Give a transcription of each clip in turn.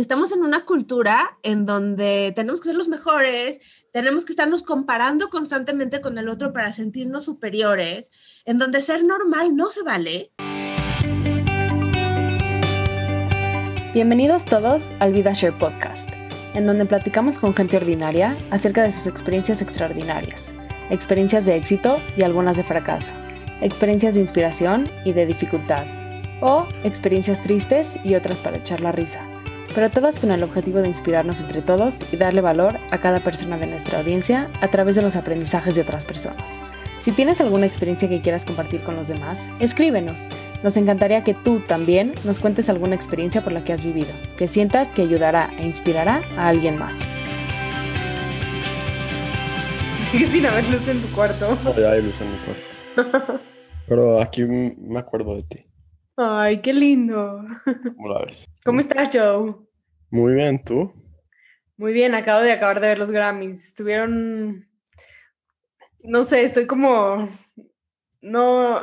que estamos en una cultura en donde tenemos que ser los mejores, tenemos que estarnos comparando constantemente con el otro para sentirnos superiores, en donde ser normal no se vale. Bienvenidos todos al Vida Share Podcast, en donde platicamos con gente ordinaria acerca de sus experiencias extraordinarias, experiencias de éxito y algunas de fracaso, experiencias de inspiración y de dificultad, o experiencias tristes y otras para echar la risa pero todas con el objetivo de inspirarnos entre todos y darle valor a cada persona de nuestra audiencia a través de los aprendizajes de otras personas. Si tienes alguna experiencia que quieras compartir con los demás, escríbenos. Nos encantaría que tú también nos cuentes alguna experiencia por la que has vivido, que sientas que ayudará e inspirará a alguien más. Sigue sin haber luz en tu cuarto. No, ya hay luz en mi cuarto. Pero aquí me acuerdo de ti. Ay, qué lindo. ¿Cómo la ves? ¿Cómo estás, Joe? Muy bien, ¿tú? Muy bien, acabo de acabar de ver los Grammys. Estuvieron. No sé, estoy como. No.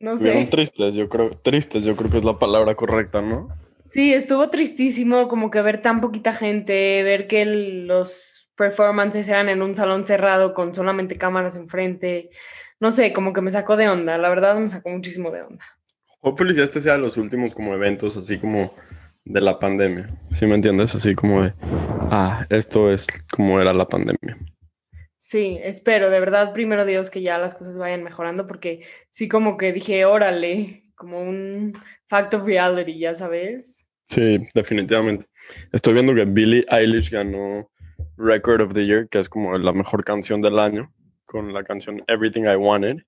No sé. Estuvieron tristes, yo creo. Tristes, yo creo que es la palabra correcta, ¿no? Sí, estuvo tristísimo como que ver tan poquita gente, ver que los performances eran en un salón cerrado con solamente cámaras enfrente. No sé, como que me sacó de onda. La verdad me sacó muchísimo de onda. Hopefully este sea los últimos como eventos así como de la pandemia. ¿Sí me entiendes? Así como de, ah, esto es como era la pandemia. Sí, espero, de verdad, primero Dios, que ya las cosas vayan mejorando, porque sí como que dije, órale, como un fact of reality, ya sabes. Sí, definitivamente. Estoy viendo que Billie Eilish ganó Record of the Year, que es como la mejor canción del año, con la canción Everything I Wanted.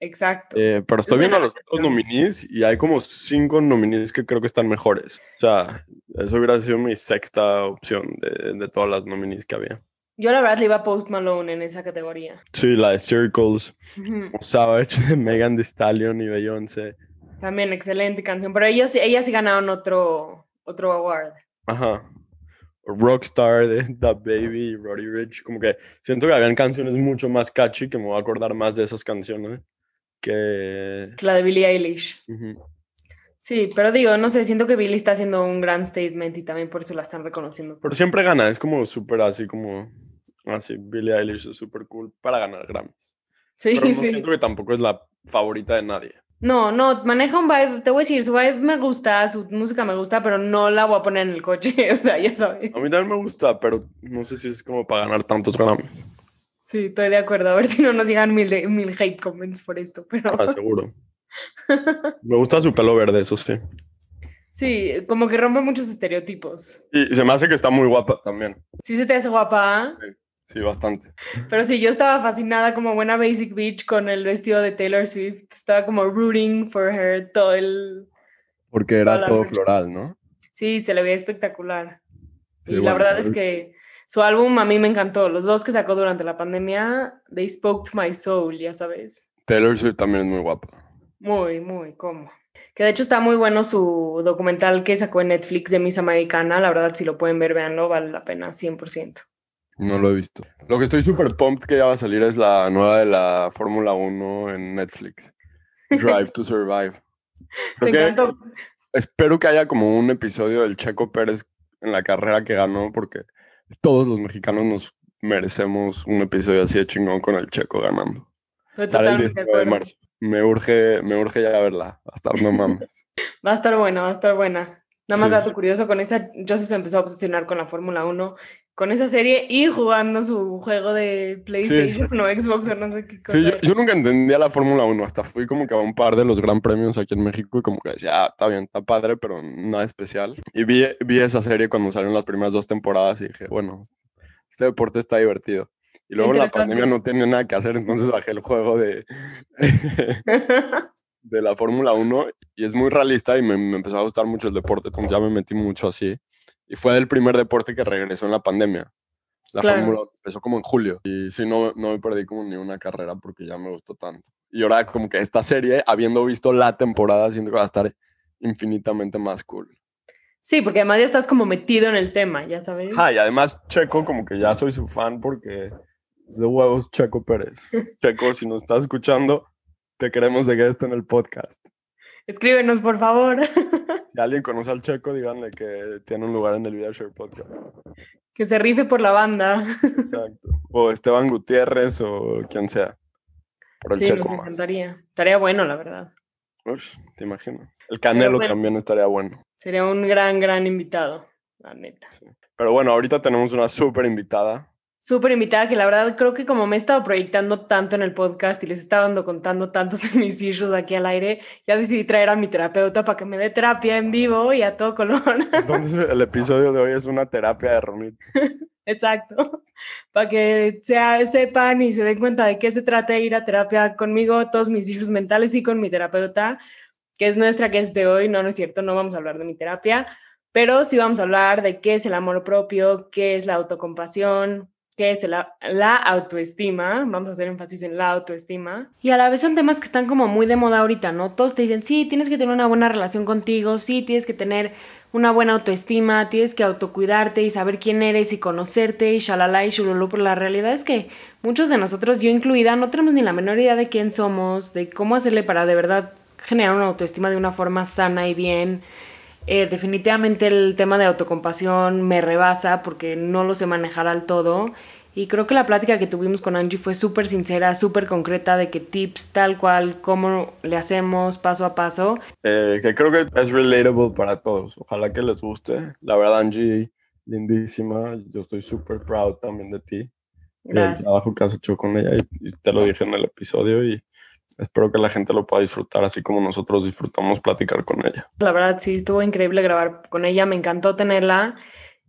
Exacto. Eh, pero estoy viendo los otros nominees y hay como cinco nominees que creo que están mejores. O sea, eso hubiera sido mi sexta opción de, de todas las nominees que había. Yo la verdad le iba a Post Malone en esa categoría. Sí, la de Circles, Savage, Megan Thee Stallion y Beyoncé. También excelente canción, pero ellos, ellas sí ganaron otro, otro award. Ajá. Rockstar de The Baby y Roddy Rich. Como que siento que habían canciones mucho más catchy que me voy a acordar más de esas canciones que... La de Billie Eilish. Sí, pero digo, no sé, siento que Billie está haciendo un gran statement y también por eso la están reconociendo. Pero siempre gana, es como súper así como... Así, Billie Eilish es súper cool para ganar Grammys. Sí, pero no sí. siento que tampoco es la favorita de nadie. No, no, maneja un vibe, te voy a decir, su vibe me gusta, su música me gusta, pero no la voy a poner en el coche, o sea, ya sabes. A mí también me gusta, pero no sé si es como para ganar tantos Grammys. Sí, estoy de acuerdo, a ver si no nos llegan mil, de- mil hate comments por esto, pero... Ah, seguro. Me gusta su pelo verde, eso sí. Sí, como que rompe muchos estereotipos. Y se me hace que está muy guapa también. Sí se te hace guapa, Sí, bastante. pero sí, yo estaba fascinada como buena Basic Beach con el vestido de Taylor Swift. Estaba como rooting for her todo el... Porque era todo noche. floral, ¿no? Sí, se le veía espectacular. Sí, y la verdad es que su álbum a mí me encantó. Los dos que sacó durante la pandemia, they spoke to my soul, ya sabes. Taylor Swift también es muy guapa. Muy, muy, ¿cómo? Que de hecho está muy bueno su documental que sacó en Netflix de Miss Americana. La verdad, si lo pueden ver, véanlo, vale la pena, 100%. No lo he visto. Lo que estoy súper pumped que ya va a salir es la nueva de la Fórmula 1 en Netflix. Drive to Survive. Creo que- encantó. espero que haya como un episodio del Checo Pérez en la carrera que ganó, porque todos los mexicanos nos merecemos un episodio así de chingón con el Checo ganando. Sale el totalmente de 19 de acuerdo. marzo. Me urge, me urge ya verla. Va a estar no mames. Va a estar buena, va a estar buena. Nada más Sí. dato curioso, con esa, Joseph se empezó a obsesionar con la Fórmula 1, con esa serie y jugando su juego de PlayStation o Xbox o no sé qué cosa. Sí, yo, yo nunca entendía la Fórmula 1, hasta fui como que a un par de los gran premios aquí en México y como que decía, ah, está bien, está padre, pero nada especial. Y vi, vi esa serie cuando salieron las primeras dos temporadas y dije, bueno, este deporte está divertido. Y luego la pandemia no tenía nada que hacer, entonces bajé el juego de, de la Fórmula 1 y es muy realista y me, me empezó a gustar mucho el deporte, entonces ya me metí mucho así. Y fue el primer deporte que regresó en la pandemia. La Claro. Fórmula 1 empezó como en julio y sí, no, no me perdí como ni una carrera porque ya me gustó tanto. Y ahora como que esta serie, habiendo visto la temporada, siento que va a estar infinitamente más cool. Sí, porque además ya estás como metido en el tema, ya sabes. Ah, y además Checo como que ya soy su fan porque es de huevos Checo Pérez. Checo, si nos estás escuchando, te queremos de guest en el podcast. Escríbenos, por favor. Si alguien conoce al Checo, díganle que tiene un lugar en el Vida Share Podcast. Que se rife por la banda. Exacto. O Esteban Gutiérrez o quien sea. Por el Sí, Checo nos más. encantaría. Estaría bueno, la verdad. Ush, te imaginas. El Canelo bueno. también estaría bueno. Sería un gran, gran invitado, la neta. Pero bueno, ahorita tenemos una súper invitada. Súper invitada, que la verdad creo que como me he estado proyectando tanto en el podcast y les he estado contando tantos de mis issues aquí al aire, ya decidí traer a mi terapeuta para que me dé terapia en vivo y a todo color. Entonces el episodio de hoy es una terapia de Ronit. Exacto. Para que sea, sepan y se den cuenta de qué se trata de ir a terapia conmigo, todos mis issues mentales y con mi terapeuta, que es nuestra que es de hoy. No, no es cierto, no vamos a hablar de mi terapia, pero sí vamos a hablar de qué es el amor propio, qué es la autocompasión, qué es la, autoestima. Vamos a hacer énfasis en la autoestima. Y a la vez son temas que están como muy de moda ahorita, ¿no? Todos te dicen, sí, tienes que tener una buena relación contigo, sí, tienes que tener una buena autoestima, tienes que autocuidarte y saber quién eres y conocerte y shalala y shululu, pero la realidad es que muchos de nosotros, yo incluida, no tenemos ni la menor idea de quién somos, de cómo hacerle para de verdad generar una autoestima de una forma sana y bien. Eh, definitivamente el tema de autocompasión me rebasa porque no lo sé manejar al todo. Y creo que la plática que tuvimos con Angie fue súper sincera, súper concreta de que tips tal cual, cómo le hacemos paso a paso. eh, que creo que es relatable para todos. Ojalá que les guste. La verdad, Angie, lindísima. Yo estoy súper proud también de ti. Gracias. trabajo que has hecho con ella y, y te lo dije en el episodio y espero que la gente lo pueda disfrutar así como nosotros disfrutamos platicar con ella. La verdad, sí, estuvo increíble grabar con ella, me encantó tenerla.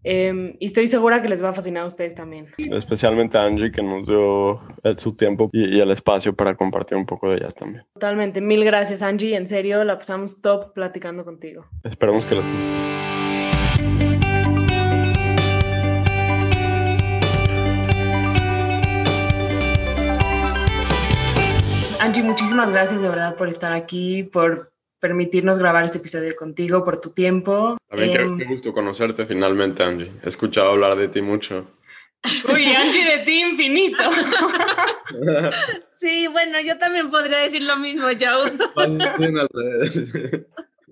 eh, y estoy segura que les va a fascinar a ustedes también. Especialmente a Angie que nos dio eh, su tiempo y, y el espacio para compartir un poco de ellas también. Totalmente. Mil gracias, Angie. En serio, la pasamos top platicando contigo. Esperemos que les guste. Angie, muchísimas gracias de verdad por estar aquí, por permitirnos grabar este episodio contigo, por tu tiempo. A ver, Em, qué, qué gusto conocerte finalmente, Angie. He escuchado hablar de ti mucho. Uy, Angie de ti infinito. Sí, bueno, yo también podría decir lo mismo, Joe.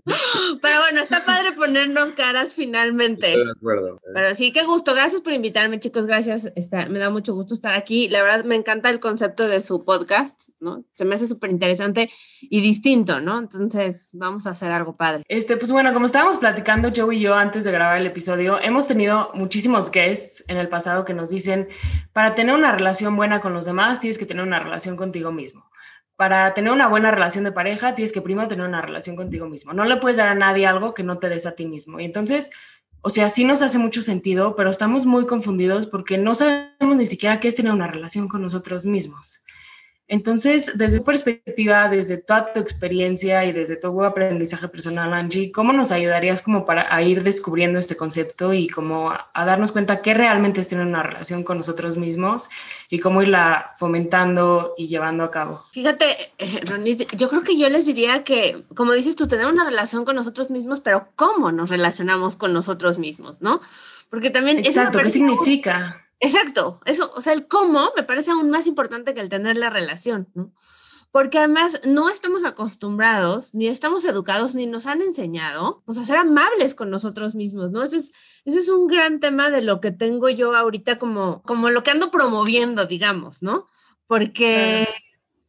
Pero bueno, está padre ponernos caras finalmente. de acuerdo. Pero sí, qué gusto. Gracias por invitarme, chicos. Gracias. Está, me da mucho gusto estar aquí. La verdad, me encanta el concepto de su podcast, ¿no? Se me hace súper interesante y distinto, ¿no? Entonces, vamos a hacer algo padre. Este, pues bueno, como estábamos platicando Joe y yo antes de grabar el episodio, hemos tenido muchísimos guests en el pasado que nos dicen, para tener una relación buena con los demás, tienes que tener una relación contigo mismo. Para tener una buena relación de pareja, tienes que primero tener una relación contigo mismo. No le puedes dar a nadie algo que no te des a ti mismo. Y entonces, o sea, sí nos hace mucho sentido, pero estamos muy confundidos porque no sabemos ni siquiera qué es tener una relación con nosotros mismos. Entonces, desde tu perspectiva, desde toda tu experiencia y desde tu aprendizaje personal, Angie, ¿cómo nos ayudarías como para a ir descubriendo este concepto y como a, a darnos cuenta qué realmente es tener una relación con nosotros mismos y cómo irla fomentando y llevando a cabo? Fíjate, eh, Ronit, yo creo que yo les diría que, como dices tú, tener una relación con nosotros mismos, pero ¿cómo nos relacionamos con nosotros mismos, no? Porque también... Exacto, ¿qué significa? Exacto, eso, o sea, el cómo me parece aún más importante que el tener la relación, ¿no? Porque además no estamos acostumbrados, ni estamos educados, ni nos han enseñado, pues a ser amables con nosotros mismos, ¿no? Ese es, ese es un gran tema de lo que tengo yo ahorita como, como lo que ando promoviendo, digamos, ¿no? Porque,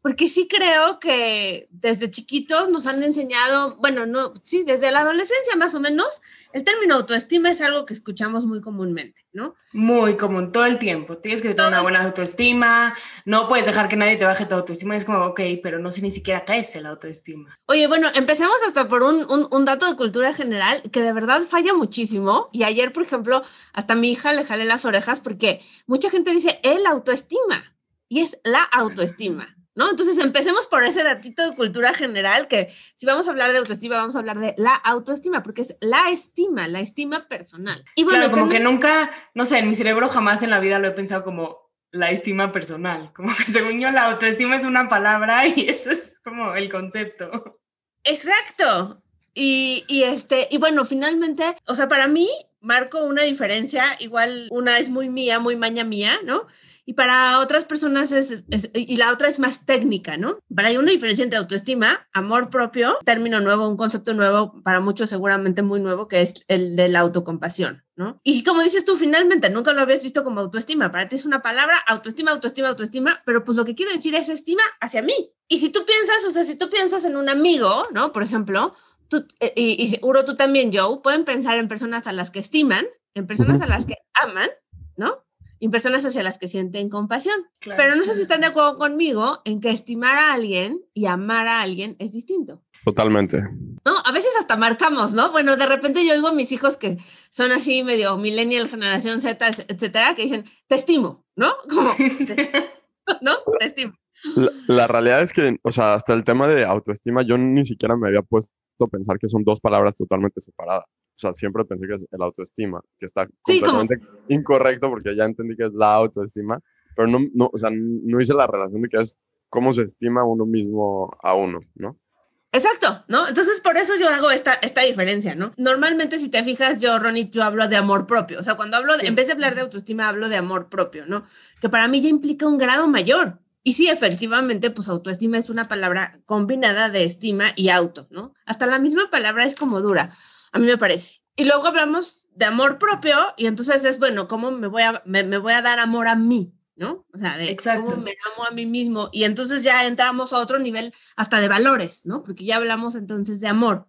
porque sí creo que desde chiquitos nos han enseñado, bueno, no, sí, desde la adolescencia más o menos, el término autoestima es algo que escuchamos muy comúnmente, ¿no? Muy común, todo el tiempo. Tienes que tener una buena autoestima, no puedes dejar que nadie te baje tu autoestima. Es como, ok, pero no sé ni siquiera qué es la autoestima. Oye, bueno, empecemos hasta por un, un, un, dato de cultura general que de verdad falla muchísimo. Y ayer, por ejemplo, hasta a mi hija le jalé las orejas porque mucha gente dice el autoestima y es la autoestima. ¿No? Entonces empecemos por ese datito de cultura general que si vamos a hablar de autoestima, vamos a hablar de la autoestima, porque es la estima, la estima personal. Y bueno, claro, como que nunca, no sé, en mi cerebro jamás en la vida lo he pensado como la estima personal, como que según yo la autoestima es una palabra y eso es como el concepto. Exacto. Y, y este, y bueno, finalmente, o sea, para mí marco una diferencia, igual una es muy mía, muy maña mía, ¿no? Y para otras personas es, y la otra es más técnica, ¿no? Para hay una diferencia entre autoestima, amor propio, término nuevo, un concepto nuevo, para muchos seguramente muy nuevo, que es el de la autocompasión, ¿no? Y como dices tú, finalmente, nunca lo habías visto como autoestima, para ti es una palabra, autoestima, autoestima, autoestima, pero pues lo que quiere decir es estima hacia mí. Y si tú piensas, o sea, si tú piensas en un amigo, ¿no? Por ejemplo, tú, eh, y, y seguro tú también, Joe, pueden pensar en personas a las que estiman, en personas a las que aman, ¿no? Y personas hacia las que sienten compasión. Pero no sé si están de acuerdo conmigo en que estimar a alguien y amar a alguien es distinto. Totalmente. No, a veces hasta marcamos, ¿no? Bueno, de repente yo oigo a mis hijos que son así medio millennial, generación Z, etcétera, que dicen, te estimo, ¿no? Como, ¿no? Te estimo. La, la, realidad es que, o sea, hasta el tema de autoestima, yo ni siquiera me había puesto a pensar que son dos palabras totalmente separadas. O sea, siempre pensé que es el autoestima, que está completamente sí, como... incorrecto porque ya entendí que es la autoestima, pero no, no, o sea, no hice la relación de que es cómo se estima uno mismo a uno, ¿no? Exacto, ¿no? Entonces, por eso yo hago esta, esta diferencia, ¿no? Normalmente, si te fijas, yo, Ronnie, yo hablo de amor propio. O sea, cuando hablo, de, sí. en vez de hablar de autoestima, hablo de amor propio, ¿no? Que para mí ya implica un grado mayor. Y sí, efectivamente, pues autoestima es una palabra combinada de estima y auto, ¿no? Hasta la misma palabra es como dura a mí me parece. Y luego hablamos de amor propio y entonces es, bueno, ¿cómo me voy a, me, me voy a dar amor a mí? ¿no? O sea, de Exacto. cómo me amo a mí mismo. Y entonces ya entramos a otro nivel hasta de valores, ¿no? Porque ya hablamos entonces de amor.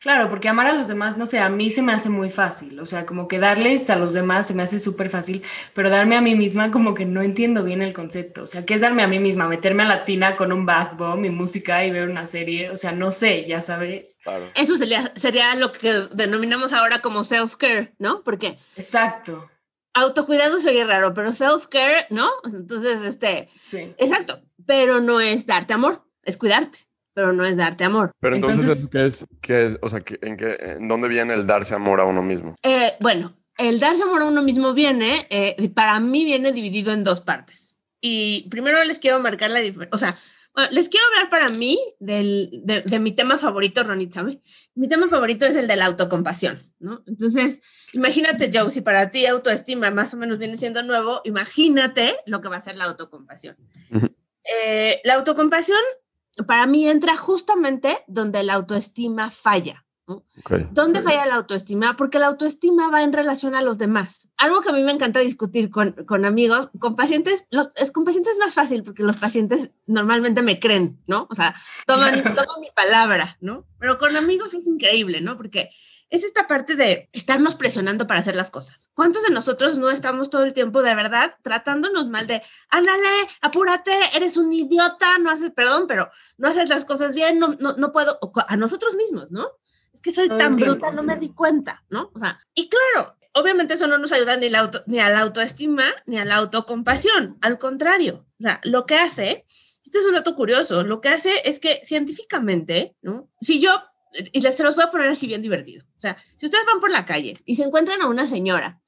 Claro, porque amar a los demás, no sé, a mí se me hace muy fácil, o sea, como que darles a los demás se me hace súper fácil, pero darme a mí misma como que no entiendo bien el concepto, o sea, ¿qué es darme a mí misma? Meterme a la tina con un bath bomb y música y ver una serie, o sea, no sé, ya sabes. Claro. Eso sería, sería lo que denominamos ahora como self-care, ¿no? Porque... Exacto. Autocuidado sería raro, pero self-care, ¿no? Entonces, este... Sí. Exacto, pero no es darte amor, es cuidarte pero no es darte amor. Pero entonces, entonces ¿qué es, qué es, o sea, ¿en, qué, ¿en dónde viene el darse amor a uno mismo? Eh, bueno, el darse amor a uno mismo viene, eh, para mí viene dividido en dos partes. Y primero les quiero marcar la diferencia, o sea, bueno, les quiero hablar para mí del, de, de, mi tema favorito, Ronit, ¿sabe? Mi tema favorito es el de la autocompasión, ¿no? Entonces, imagínate, Joe, si para ti autoestima más o menos viene siendo nuevo, imagínate lo que va a ser la autocompasión. Eh, la autocompasión para mí entra justamente donde la autoestima falla. ¿no? Okay. ¿Dónde falla la autoestima? Porque la autoestima va en relación a los demás. Algo que a mí me encanta discutir con, con amigos, con pacientes, los, es, con pacientes es más fácil porque los pacientes normalmente me creen, ¿no? O sea, toman, toman mi palabra, ¿no? Pero con amigos es increíble, ¿no? Porque es esta parte de estarnos presionando para hacer las cosas. ¿Cuántos de nosotros no estamos todo el tiempo de verdad tratándonos mal de, ándale, apúrate, eres un idiota, no haces, perdón, pero no haces las cosas bien, no, no, no puedo, a nosotros mismos, ¿no? Es que soy todo tan bruta, no me di cuenta, ¿no? O sea, y claro, obviamente eso no nos ayuda ni, la auto, ni a la autoestima ni a la autocompasión, al contrario, o sea, lo que hace, este es un dato curioso, lo que hace es que científicamente, ¿no? Si yo y les se los voy a poner así bien divertido. O sea, si ustedes van por la calle y se encuentran a una señora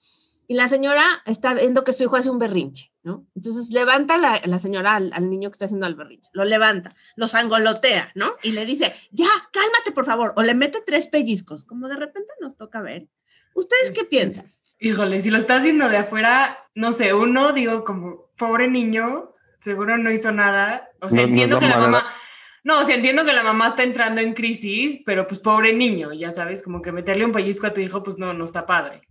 y la señora está viendo que su hijo hace un berrinche, ¿no? Entonces levanta la, la señora al, al, niño que está haciendo el berrinche, lo levanta, lo sangolotea, ¿no? Y le dice, ya, cálmate por favor, o le mete tres pellizcos, como de repente nos toca ver. ¿Ustedes qué piensan? Híjole, si lo estás viendo de afuera, no sé, uno, digo, como, pobre niño, seguro no hizo nada. O sea, no, entiendo no que la manera. mamá no, o sea, entiendo que la mamá está entrando en crisis, pero pues pobre niño, ya sabes, como que meterle un pellizco a tu hijo, pues no, no está padre.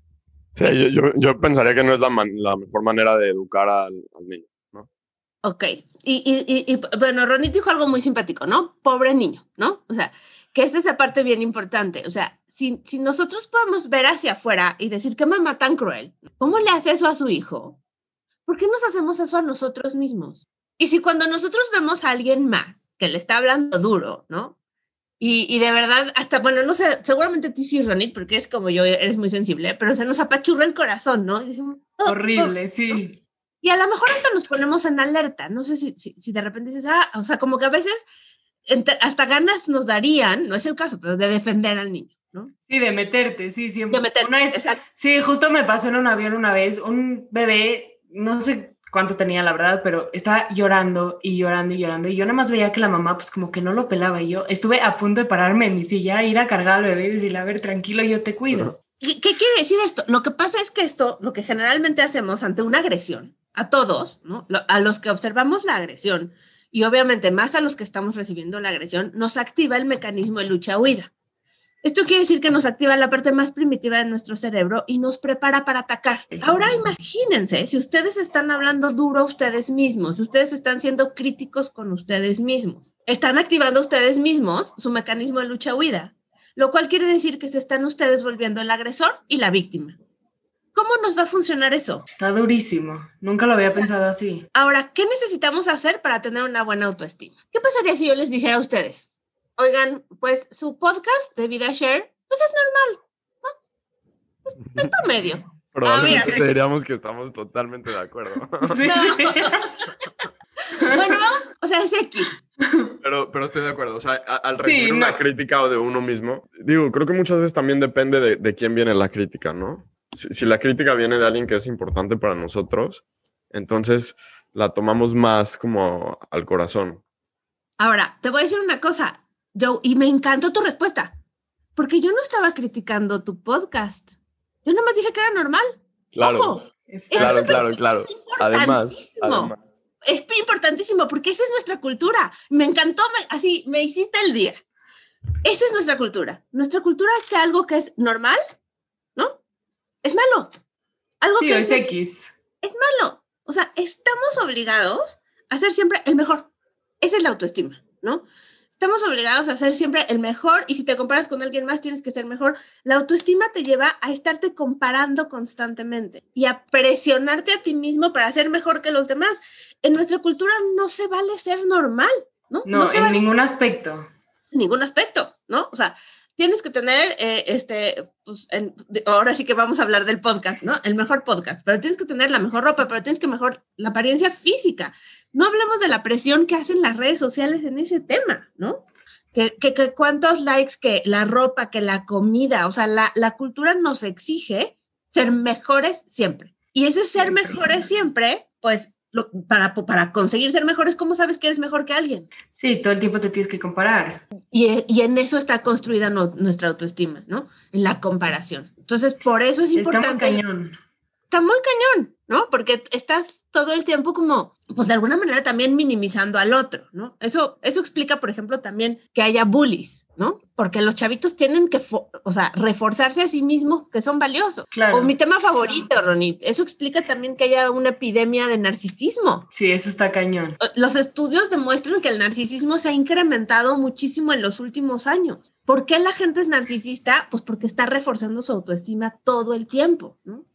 Sí, yo, yo, yo pensaría que no es la, man, la, mejor manera de educar al, al niño, ¿no? Ok, y, y, y, bueno, Ronit dijo algo muy simpático, ¿no? Pobre niño, ¿no? O sea, que esta es la parte bien importante, o sea, si, si nosotros podemos ver hacia afuera y decir, qué mamá tan cruel, ¿cómo le hace eso a su hijo? ¿Por qué nos hacemos eso a nosotros mismos? Y si cuando nosotros vemos a alguien más, que le está hablando duro, ¿no? Y, y, de verdad, hasta, bueno, no sé, seguramente a ti sí, Ronit, porque es como yo, eres muy sensible, pero se nos apachurra el corazón, ¿no? Decimos, oh, Horrible, oh, sí. Y a lo mejor hasta nos ponemos en alerta, no sé si, si, si de repente dices, ah, o sea, como que a veces hasta ganas nos darían, no es el caso, pero de defender al niño. ¿no? Sí, de meterte, sí, siempre. De meterte, una vez, Sí, justo me pasó en un avión una vez, un bebé, no sé cuánto tenía, la verdad, pero estaba llorando y llorando y llorando. Y yo nada más veía que la mamá, pues como que no lo pelaba. Y yo estuve a punto de pararme en mi silla, ir a cargar al bebé y decirle, a ver, tranquilo, yo te cuido. ¿Qué, ¿Qué quiere decir esto? Lo que pasa es que esto, lo que generalmente hacemos ante una agresión, a todos, ¿no? A los que observamos la agresión y obviamente más a los que estamos recibiendo la agresión, nos activa el mecanismo de lucha-huida. Esto quiere decir que nos activa la parte más primitiva de nuestro cerebro y nos prepara para atacar. Ahora imagínense, si ustedes están hablando duro a ustedes mismos, si ustedes están siendo críticos con ustedes mismos, están activando ustedes mismos su mecanismo de lucha-huida, lo cual quiere decir que se están ustedes volviendo el agresor y la víctima. ¿Cómo nos va a funcionar eso? Está durísimo. Nunca lo había pensado así. Ahora, ¿qué necesitamos hacer para tener una buena autoestima? ¿Qué pasaría si yo les dijera a ustedes, oigan, pues su podcast de Vida Share, pues es normal, ¿no? Es, promedio. Probablemente ah, diríamos que estamos totalmente de acuerdo. bueno, vamos, o sea, es X. Pero, pero estoy de acuerdo. O sea, al recibir una crítica o de uno mismo, digo, creo que muchas veces también depende de, de quién viene la crítica, ¿no? si, la crítica viene de alguien que es importante para nosotros, entonces la tomamos más como al corazón. Ahora, te voy a decir una cosa, Joe, y me encantó tu respuesta, porque yo no estaba criticando tu podcast. Yo nada más dije que era normal. Claro, claro, claro, claro. Además, además, Es importantísimo porque esa es nuestra cultura. Me encantó, así me hiciste el día. Esa es nuestra cultura. Nuestra cultura es que algo que es normal es malo. Algo que es X. Es malo. O sea, estamos obligados a ser siempre el mejor. Esa es la autoestima, ¿no? Estamos obligados a ser siempre el mejor y si te comparas con alguien más tienes que ser mejor. La autoestima te lleva a estarte comparando constantemente y a presionarte a ti mismo para ser mejor que los demás. En nuestra cultura no se vale ser normal, ¿no? No, en ningún aspecto. En ningún aspecto, ¿no? O sea, tienes que tener, eh, este, pues, ahora sí que vamos a hablar del podcast, ¿no? El mejor podcast, pero tienes que tener la mejor ropa, pero tienes que mejor la apariencia física. No hablemos de la presión que hacen las redes sociales en ese tema, ¿no? Que, que, que cuántos likes, que la ropa, que la comida, o sea, la, la cultura nos exige ser mejores siempre. Y ese ser mejores siempre, pues para, para conseguir ser mejores, ¿cómo sabes que eres mejor que alguien? Sí, todo el tiempo te tienes que comparar. Y, y en eso está construida nuestra autoestima, ¿no? En la comparación. Entonces, por eso es importante. Está cañón. Está muy cañón, ¿no? Porque estás todo el tiempo como, pues de alguna manera también minimizando al otro, ¿no? Eso, eso explica, por ejemplo, también que haya bullies, ¿no? Porque los chavitos tienen que, o sea, reforzarse a sí mismos que son valiosos. Claro. O mi tema favorito, Ronit, eso explica también que haya una epidemia de narcisismo. Sí, eso está cañón. Los estudios demuestran que el narcisismo se ha incrementado muchísimo en los últimos años. ¿Por qué la gente es narcisista? Pues porque está reforzando su autoestima todo el tiempo, ¿no?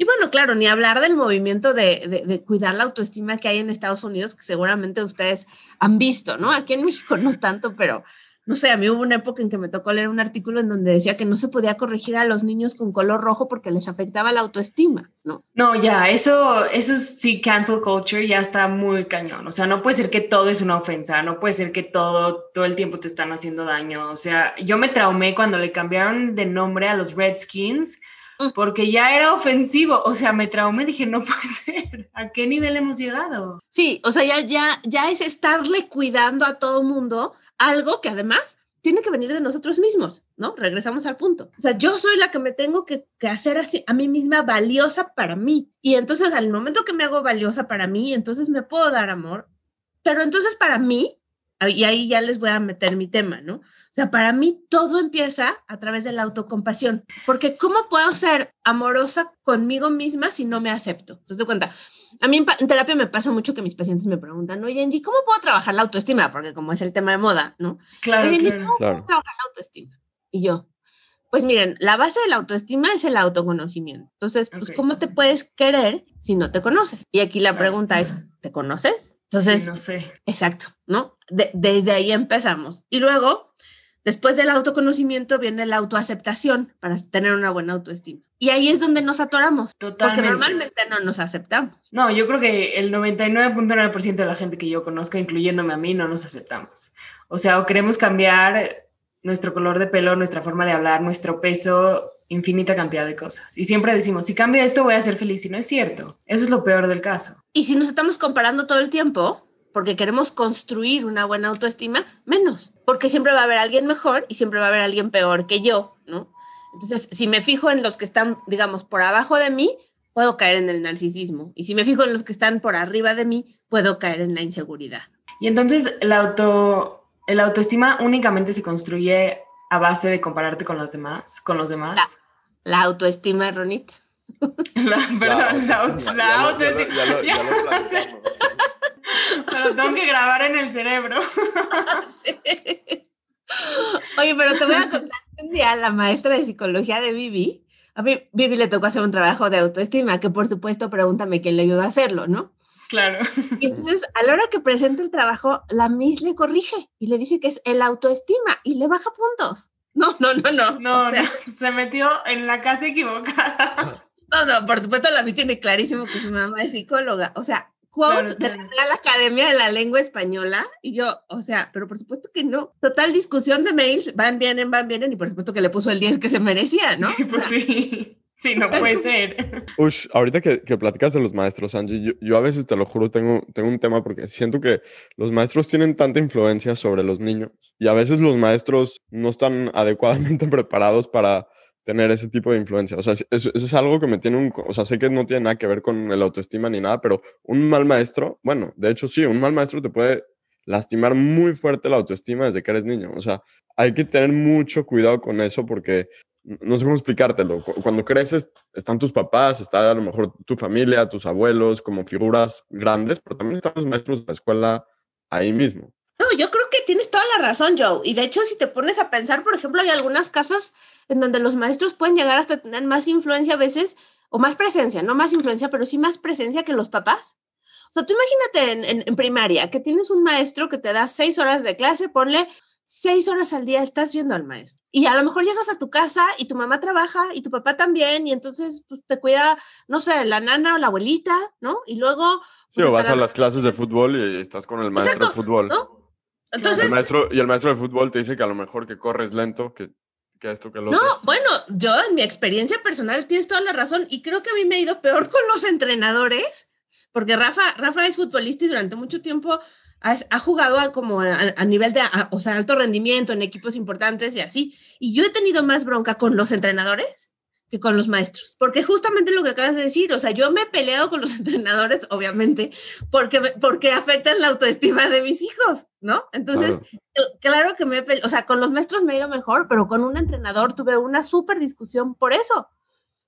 Y bueno, claro, ni hablar del movimiento de, de, cuidar la autoestima que hay en Estados Unidos, que seguramente ustedes han visto, ¿no? Aquí en México no tanto, pero no sé, a mí hubo una época en que me tocó leer un artículo en donde decía que no se podía corregir a los niños con color rojo porque les afectaba la autoestima, ¿no? No, ya, eso, eso sí, cancel culture ya está muy cañón. O sea, no puede ser que todo es una ofensa, no puede ser que todo, todo el tiempo te están haciendo daño. O sea, yo me traumé cuando le cambiaron de nombre a los Redskins. Porque ya era ofensivo, o sea, me traumé, dije, no puede ser, ¿a qué nivel hemos llegado? Sí, o sea, ya, ya, ya es estarle cuidando a todo mundo algo que además tiene que venir de nosotros mismos, ¿no? Regresamos al punto. O sea, yo soy la que me tengo que, que, hacer así, a mí misma valiosa para mí. Y entonces al momento que me hago valiosa para mí, entonces me puedo dar amor. Pero entonces para mí, y ahí ya les voy a meter mi tema, ¿no? Sea, para mí todo empieza a través de la autocompasión, porque ¿cómo puedo ser amorosa conmigo misma si no me acepto? ¿Te das cuenta? A mí en, terapia me pasa mucho que mis pacientes me preguntan, oye, Angie, ¿cómo puedo trabajar la autoestima? Porque como es el tema de moda, ¿no? Claro, oye, claro, ¿cómo puedo trabajar la autoestima? Y yo, pues miren, la base de la autoestima es el autoconocimiento. Entonces, pues, ¿cómo te puedes querer si no te conoces? Y aquí la pregunta es, ¿te conoces? Entonces, sí, no sé. Exacto, ¿no? desde ahí empezamos. Y luego, Después del autoconocimiento viene la autoaceptación para tener una buena autoestima. Y ahí es donde nos atoramos. Totalmente. Porque normalmente no nos aceptamos. No, yo creo que el 99.9% de la gente que yo conozco, incluyéndome a mí, no nos aceptamos. O sea, o queremos cambiar nuestro color de pelo, nuestra forma de hablar, nuestro peso, infinita cantidad de cosas. Y siempre decimos, si cambia esto voy a ser feliz. Y no es cierto. Eso es lo peor del caso. Y si nos estamos comparando todo el tiempo, porque queremos construir una buena autoestima, menos, porque siempre va a haber alguien mejor y siempre va a haber alguien peor que yo, ¿no? Entonces, si me fijo en los que están, digamos, por abajo de mí, puedo caer en el narcisismo. Y si me fijo en los que están por arriba de mí, puedo caer en la inseguridad. Y entonces el auto, el autoestima únicamente se construye a base de compararte con los demás, con los demás. La, autoestima, Ronit. La, perdón, la, autoestima. Pero tengo que grabar en el cerebro. Oye, pero te voy a contar un día la maestra de psicología de Vivi. A mí, Vivi le tocó hacer un trabajo de autoestima, que por supuesto, pregúntame quién le ayudó a hacerlo, ¿no? Claro. Y entonces, a la hora que presenta el trabajo, la Miss le corrige y le dice que es el autoestima y le baja puntos. No, no, no, no. No, no se metió en la casa equivocada. No, no, por supuesto la Miss tiene clarísimo que su mamá es psicóloga. O sea, quote de la Academia de la Lengua Española. Y yo, o sea, pero por supuesto que no. Total discusión de mails, van, vienen, van, vienen. Y por supuesto que le puso el 10 que se merecía, ¿no? Sí, pues sí. Sí, no puede ser. Ush, ahorita que, que platicas de los maestros, Angie, yo, yo, a veces te lo juro, tengo, tengo un tema porque siento que los maestros tienen tanta influencia sobre los niños y a veces los maestros no están adecuadamente preparados para tener ese tipo de influencia. O sea, eso, eso, es algo que me tiene un... O sea, sé que no tiene nada que ver con el autoestima ni nada, pero un mal maestro, bueno, de hecho sí, un mal maestro te puede lastimar muy fuerte la autoestima desde que eres niño. O sea, hay que tener mucho cuidado con eso porque no sé cómo explicártelo. Cuando creces, están tus papás, está a lo mejor tu familia, tus abuelos, como figuras grandes, pero también están los maestros de la escuela ahí mismo. No, yo creo que tienes toda la razón, Joe. Y de hecho, si te pones a pensar, por ejemplo, hay algunas casas en donde los maestros pueden llegar hasta tener más influencia a veces, o más presencia, no más influencia, pero sí más presencia que los papás. O sea, tú imagínate en, en, en primaria que tienes un maestro que te da seis horas de clase, ponle seis horas al día estás viendo al maestro. Y a lo mejor llegas a tu casa y tu mamá trabaja y tu papá también, y entonces pues, te cuida, no sé, la nana o la abuelita, ¿no? Y luego... Pues, sí, o vas a las clases de fútbol y estás con el maestro Exacto, de fútbol. ¿no? Entonces, el maestro, y el maestro de fútbol te dice que a lo mejor que corres lento, que, que esto, que lo No, bueno, yo en mi experiencia personal tienes toda la razón y creo que a mí me ha ido peor con los entrenadores, porque Rafa, Rafa es futbolista y durante mucho tiempo ha, ha jugado a, como a, a nivel de, a, o sea, alto rendimiento en equipos importantes y así. Y yo he tenido más bronca con los entrenadores que con los maestros, porque justamente lo que acabas de decir, o sea, yo me he peleado con los entrenadores, obviamente, porque, porque afectan la autoestima de mis hijos, ¿no? Entonces, claro, claro que me he peleado, o sea, con los maestros me ha ido mejor, pero con un entrenador tuve una súper discusión por eso,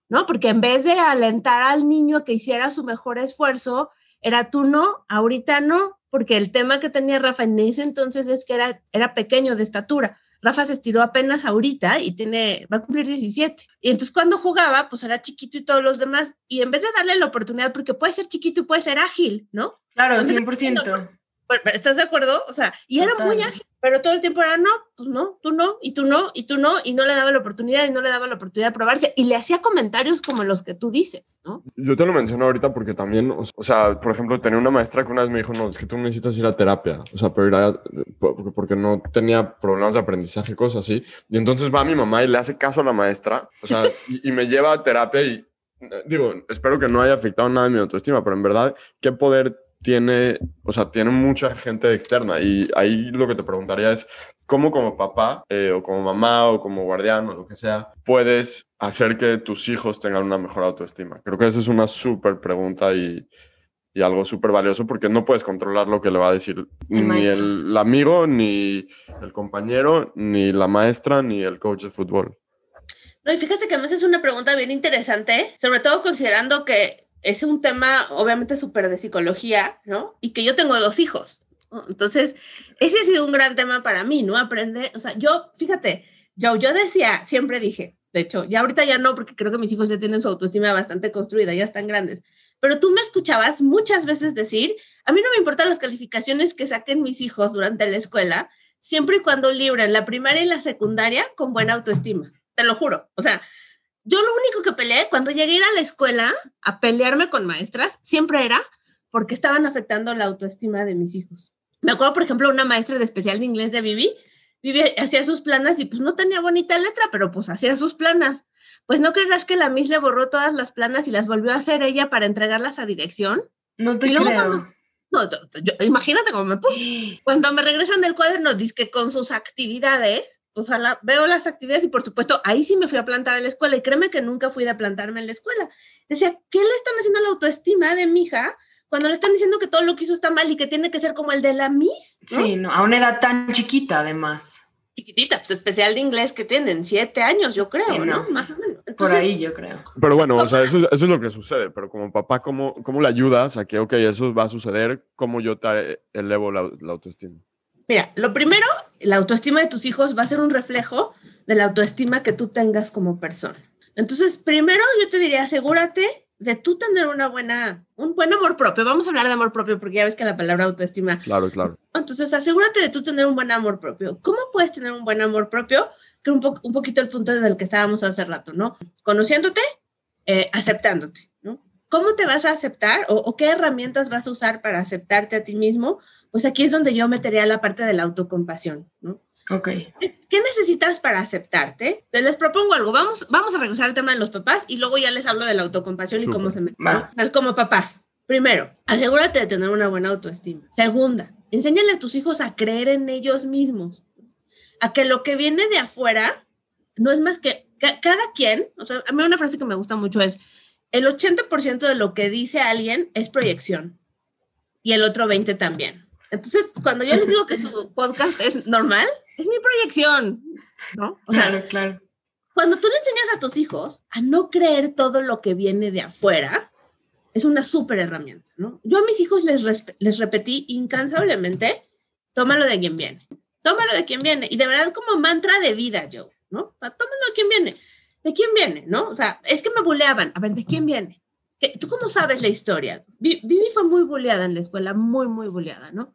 ¿no? Porque en vez de alentar al niño a que hiciera su mejor esfuerzo, era tú no, ahorita no, porque el tema que tenía Rafa en ese entonces es que era, era pequeño de estatura. Rafa se estiró apenas ahorita y tiene, va a cumplir 17. Y entonces cuando jugaba, pues era chiquito y todos los demás. Y en vez de darle la oportunidad, porque puede ser chiquito y puede ser ágil, ¿no? Claro, 100%. ¿Estás de acuerdo? O sea, y era Total. muy ágil, pero todo el tiempo era no, pues no, tú no, y tú no, y tú no, y no le daba la oportunidad, y no le daba la oportunidad de probarse, y le hacía comentarios como los que tú dices, ¿no? Yo te lo menciono ahorita porque también, o sea, por ejemplo, tenía una maestra que una vez me dijo, no, es que tú necesitas ir a terapia, o sea, pero ir a, porque no tenía problemas de aprendizaje, cosas así, y entonces va mi mamá y le hace caso a la maestra, o sea, y, y me lleva a terapia y, digo, espero que no haya afectado nada en mi autoestima, pero en verdad, ¿qué poder tiene, o sea, tiene mucha gente externa y ahí lo que te preguntaría es cómo como papá eh, o como mamá o como guardián o lo que sea puedes hacer que tus hijos tengan una mejor autoestima. Creo que esa es una súper pregunta y, y algo súper valioso porque no puedes controlar lo que le va a decir el ni el, el, amigo, ni el compañero, ni la maestra, ni el coach de fútbol. No, y fíjate que además es una pregunta bien interesante, sobre todo considerando que es un tema obviamente súper de psicología, ¿no? Y que yo tengo dos hijos. Entonces, ese ha sido un gran tema para mí, ¿no? Aprender, o sea, yo, fíjate, yo, yo decía, siempre dije, de hecho, ya ahorita ya no, porque creo que mis hijos ya tienen su autoestima bastante construida, ya están grandes, pero tú me escuchabas muchas veces decir, a mí no me importan las calificaciones que saquen mis hijos durante la escuela, siempre y cuando libren la primaria y la secundaria con buena autoestima, te lo juro, o sea, yo lo único que peleé cuando llegué a ir a la escuela a pelearme con maestras siempre era porque estaban afectando la autoestima de mis hijos. Me acuerdo, por ejemplo, una maestra de especial de inglés de Vivi, Vivi hacía sus planas y pues no tenía bonita letra, pero pues hacía sus planas. Pues no creerás que la Miss le borró todas las planas y las volvió a hacer ella para entregarlas a dirección. No te y luego creo. Cuando, no, yo, imagínate cómo me puse. Cuando me regresan del cuaderno, dice que con sus actividades, o sea, la, veo las actividades y por supuesto, ahí sí me fui a plantar en la escuela y créeme que nunca fui a plantarme en la escuela. Decía, ¿qué le están haciendo a la autoestima de mi hija cuando le están diciendo que todo lo que hizo está mal y que tiene que ser como el de la Miss? Sí, no, a una edad tan chiquita además. Chiquitita, pues especial de inglés que tienen, siete años yo creo, ¿no? Más o menos. Por ahí yo creo. Pero bueno, o sea, eso, es- eso es lo que sucede, pero como papá, ¿cómo, ¿cómo le ayudas a que, ok, eso va a suceder? ¿Cómo yo te elevo la, la autoestima? Mira, lo primero, la autoestima de tus hijos va a ser un reflejo de la autoestima que tú tengas como persona. Entonces, primero yo te diría, asegúrate de tú tener una buena, un buen amor propio. Vamos a hablar de amor propio porque ya ves que la palabra autoestima. Claro, claro. Entonces, asegúrate de tú tener un buen amor propio. ¿Cómo puedes tener un buen amor propio? Que un, po- un poquito el punto del que estábamos hace rato, ¿no? Conociéndote, eh, aceptándote, ¿no? ¿Cómo te vas a aceptar o, o qué herramientas vas a usar para aceptarte a ti mismo? Pues aquí es donde yo metería la parte de la autocompasión, ¿no? Ok. ¿Qué necesitas para aceptarte? Les propongo algo. Vamos, vamos a regresar al tema de los papás y luego ya les hablo de la autocompasión y cómo se mete. Va. ¿no? Entonces, como papás, primero, asegúrate de tener una buena autoestima. Segunda, enséñale a tus hijos a creer en ellos mismos. A que lo que viene de afuera no es más que ca- cada quien. O sea, a mí una frase que me gusta mucho es: el 80% de lo que dice alguien es proyección y el otro 20% también. Entonces, cuando yo les digo que su podcast es normal, es mi proyección, ¿no? O sea, Claro, claro. cuando tú le enseñas a tus hijos a no creer todo lo que viene de afuera, es una súper herramienta, ¿no? Yo a mis hijos les, les repetí incansablemente, tómalo de quien viene, tómalo de quien viene, y de verdad como mantra de vida, yo, ¿no? Tómalo de quien viene, ¿de quién viene, no? O sea, es que me buleaban, a ver, ¿de quién viene? ¿Qué- ¿Tú cómo sabes la historia? Vi- Vivi fue muy buleada en la escuela, muy, muy buleada, ¿no?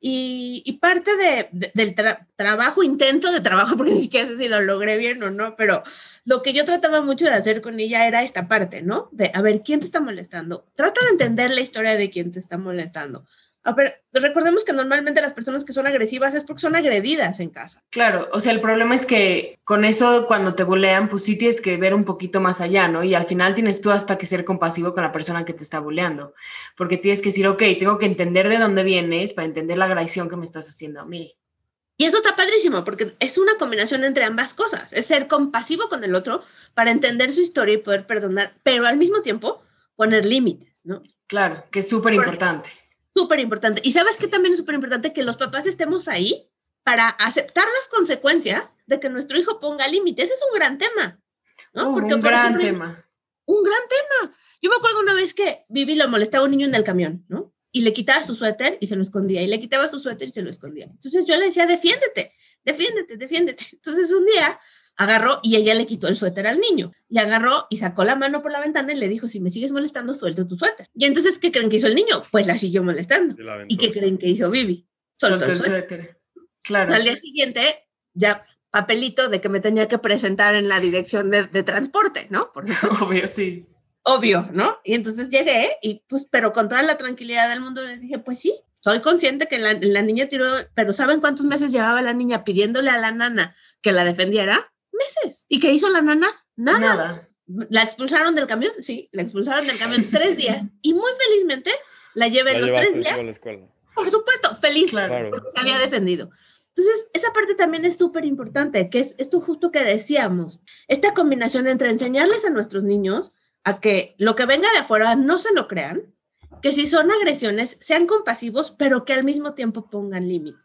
Y, y parte de, de- del tra- trabajo, intento de trabajo, porque ni siquiera sé si lo logré bien o no, pero lo que yo trataba mucho de hacer con ella era esta parte, ¿no? De, a ver, ¿quién te está molestando? Trata de entender la historia de quién te está molestando. Ver, recordemos que normalmente las personas que son agresivas es porque son agredidas en casa. Claro, o sea, el problema es que con eso cuando te bulean, pues sí tienes que ver un poquito más allá, ¿no? Y al final tienes tú hasta que ser compasivo con la persona que te está buleando, porque tienes que decir, ok, tengo que entender de dónde vienes para entender la agresión que me estás haciendo a mí. Y eso está padrísimo porque es una combinación entre ambas cosas. Es ser compasivo con el otro para entender su historia y poder perdonar, pero al mismo tiempo poner límites, ¿no? Claro, que es súper importante. Súper importante. Y sabes que también es súper importante que los papás estemos ahí para aceptar las consecuencias de que nuestro hijo ponga límites. Es un gran tema. ¿no? Uh, Porque, un por gran ejemplo, tema. Un gran tema. Yo me acuerdo una vez que Vivi lo molestaba a un niño en el camión, ¿no? Y le quitaba su suéter y se lo escondía, y le quitaba su suéter y se lo escondía. Entonces yo le decía, defiéndete, defiéndete, defiéndete. Entonces un día agarró y ella le quitó el suéter al niño. Y agarró y sacó la mano por la ventana y le dijo, si me sigues molestando, suelto tu suéter. Y entonces, ¿qué creen que hizo el niño? Pues la siguió molestando. ¿Y qué creen que hizo Vivi? Soltó Soltó el suéter. suéter. Claro. Al día siguiente, ya papelito de que me tenía que presentar en la dirección de, de transporte, ¿no? Por. Obvio, sí. obvio, ¿no? Y entonces llegué y pues, pero con toda la tranquilidad del mundo les dije, pues sí, soy consciente que la, la niña tiró, pero ¿saben cuántos meses llevaba la niña pidiéndole a la nana que la defendiera? Meses. ¿Y qué hizo la nana? Nada. Nada. ¿La expulsaron del camión? Sí, la expulsaron del camión tres días y muy felizmente la llevé La los tres tú a la días. escuela. Por supuesto, feliz. Claro. porque se había defendido. Entonces, esa parte también es súper importante, que es esto justo que decíamos, esta combinación entre enseñarles a nuestros niños a que lo que venga de afuera no se lo crean, que si son agresiones sean compasivos, pero que al mismo tiempo pongan límites.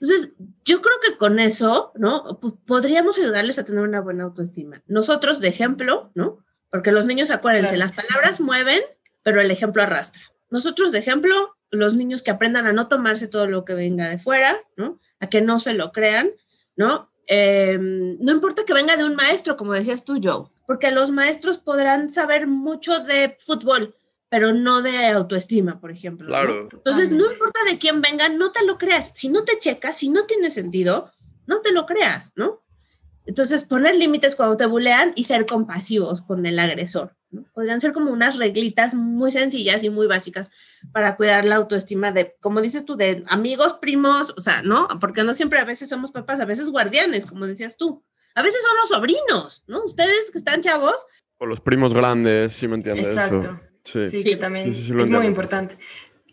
Entonces, yo creo que con eso, ¿no? P- podríamos ayudarles a tener una buena autoestima. Nosotros, de ejemplo, ¿no? Porque los niños, acuérdense, Claro. las palabras mueven, pero el ejemplo arrastra. Nosotros, de ejemplo, los niños que aprendan a no tomarse todo lo que venga de fuera, ¿no? A que no se lo crean, ¿no? Eh, no importa que venga de un maestro, como decías tú, Joe, porque los maestros podrán saber mucho de fútbol, pero no de autoestima, por ejemplo. ¿no? Claro. Entonces, no importa de quién venga, no te lo creas. Si no te checa, si no tiene sentido, no te lo creas, ¿no? Entonces, poner límites cuando te bulean y ser compasivos con el agresor. ¿no? Podrían ser como unas reglitas muy sencillas y muy básicas para cuidar la autoestima de, como dices tú, de amigos, primos, o sea, ¿no? Porque no siempre a veces somos papás, a veces guardianes, como decías tú. A veces son los sobrinos, ¿no? Ustedes que están chavos, O los primos grandes, ¿sí me entiendes? Exacto. Eso. Sí. Sí, que también Sí, sí, es muy entiendo. importante.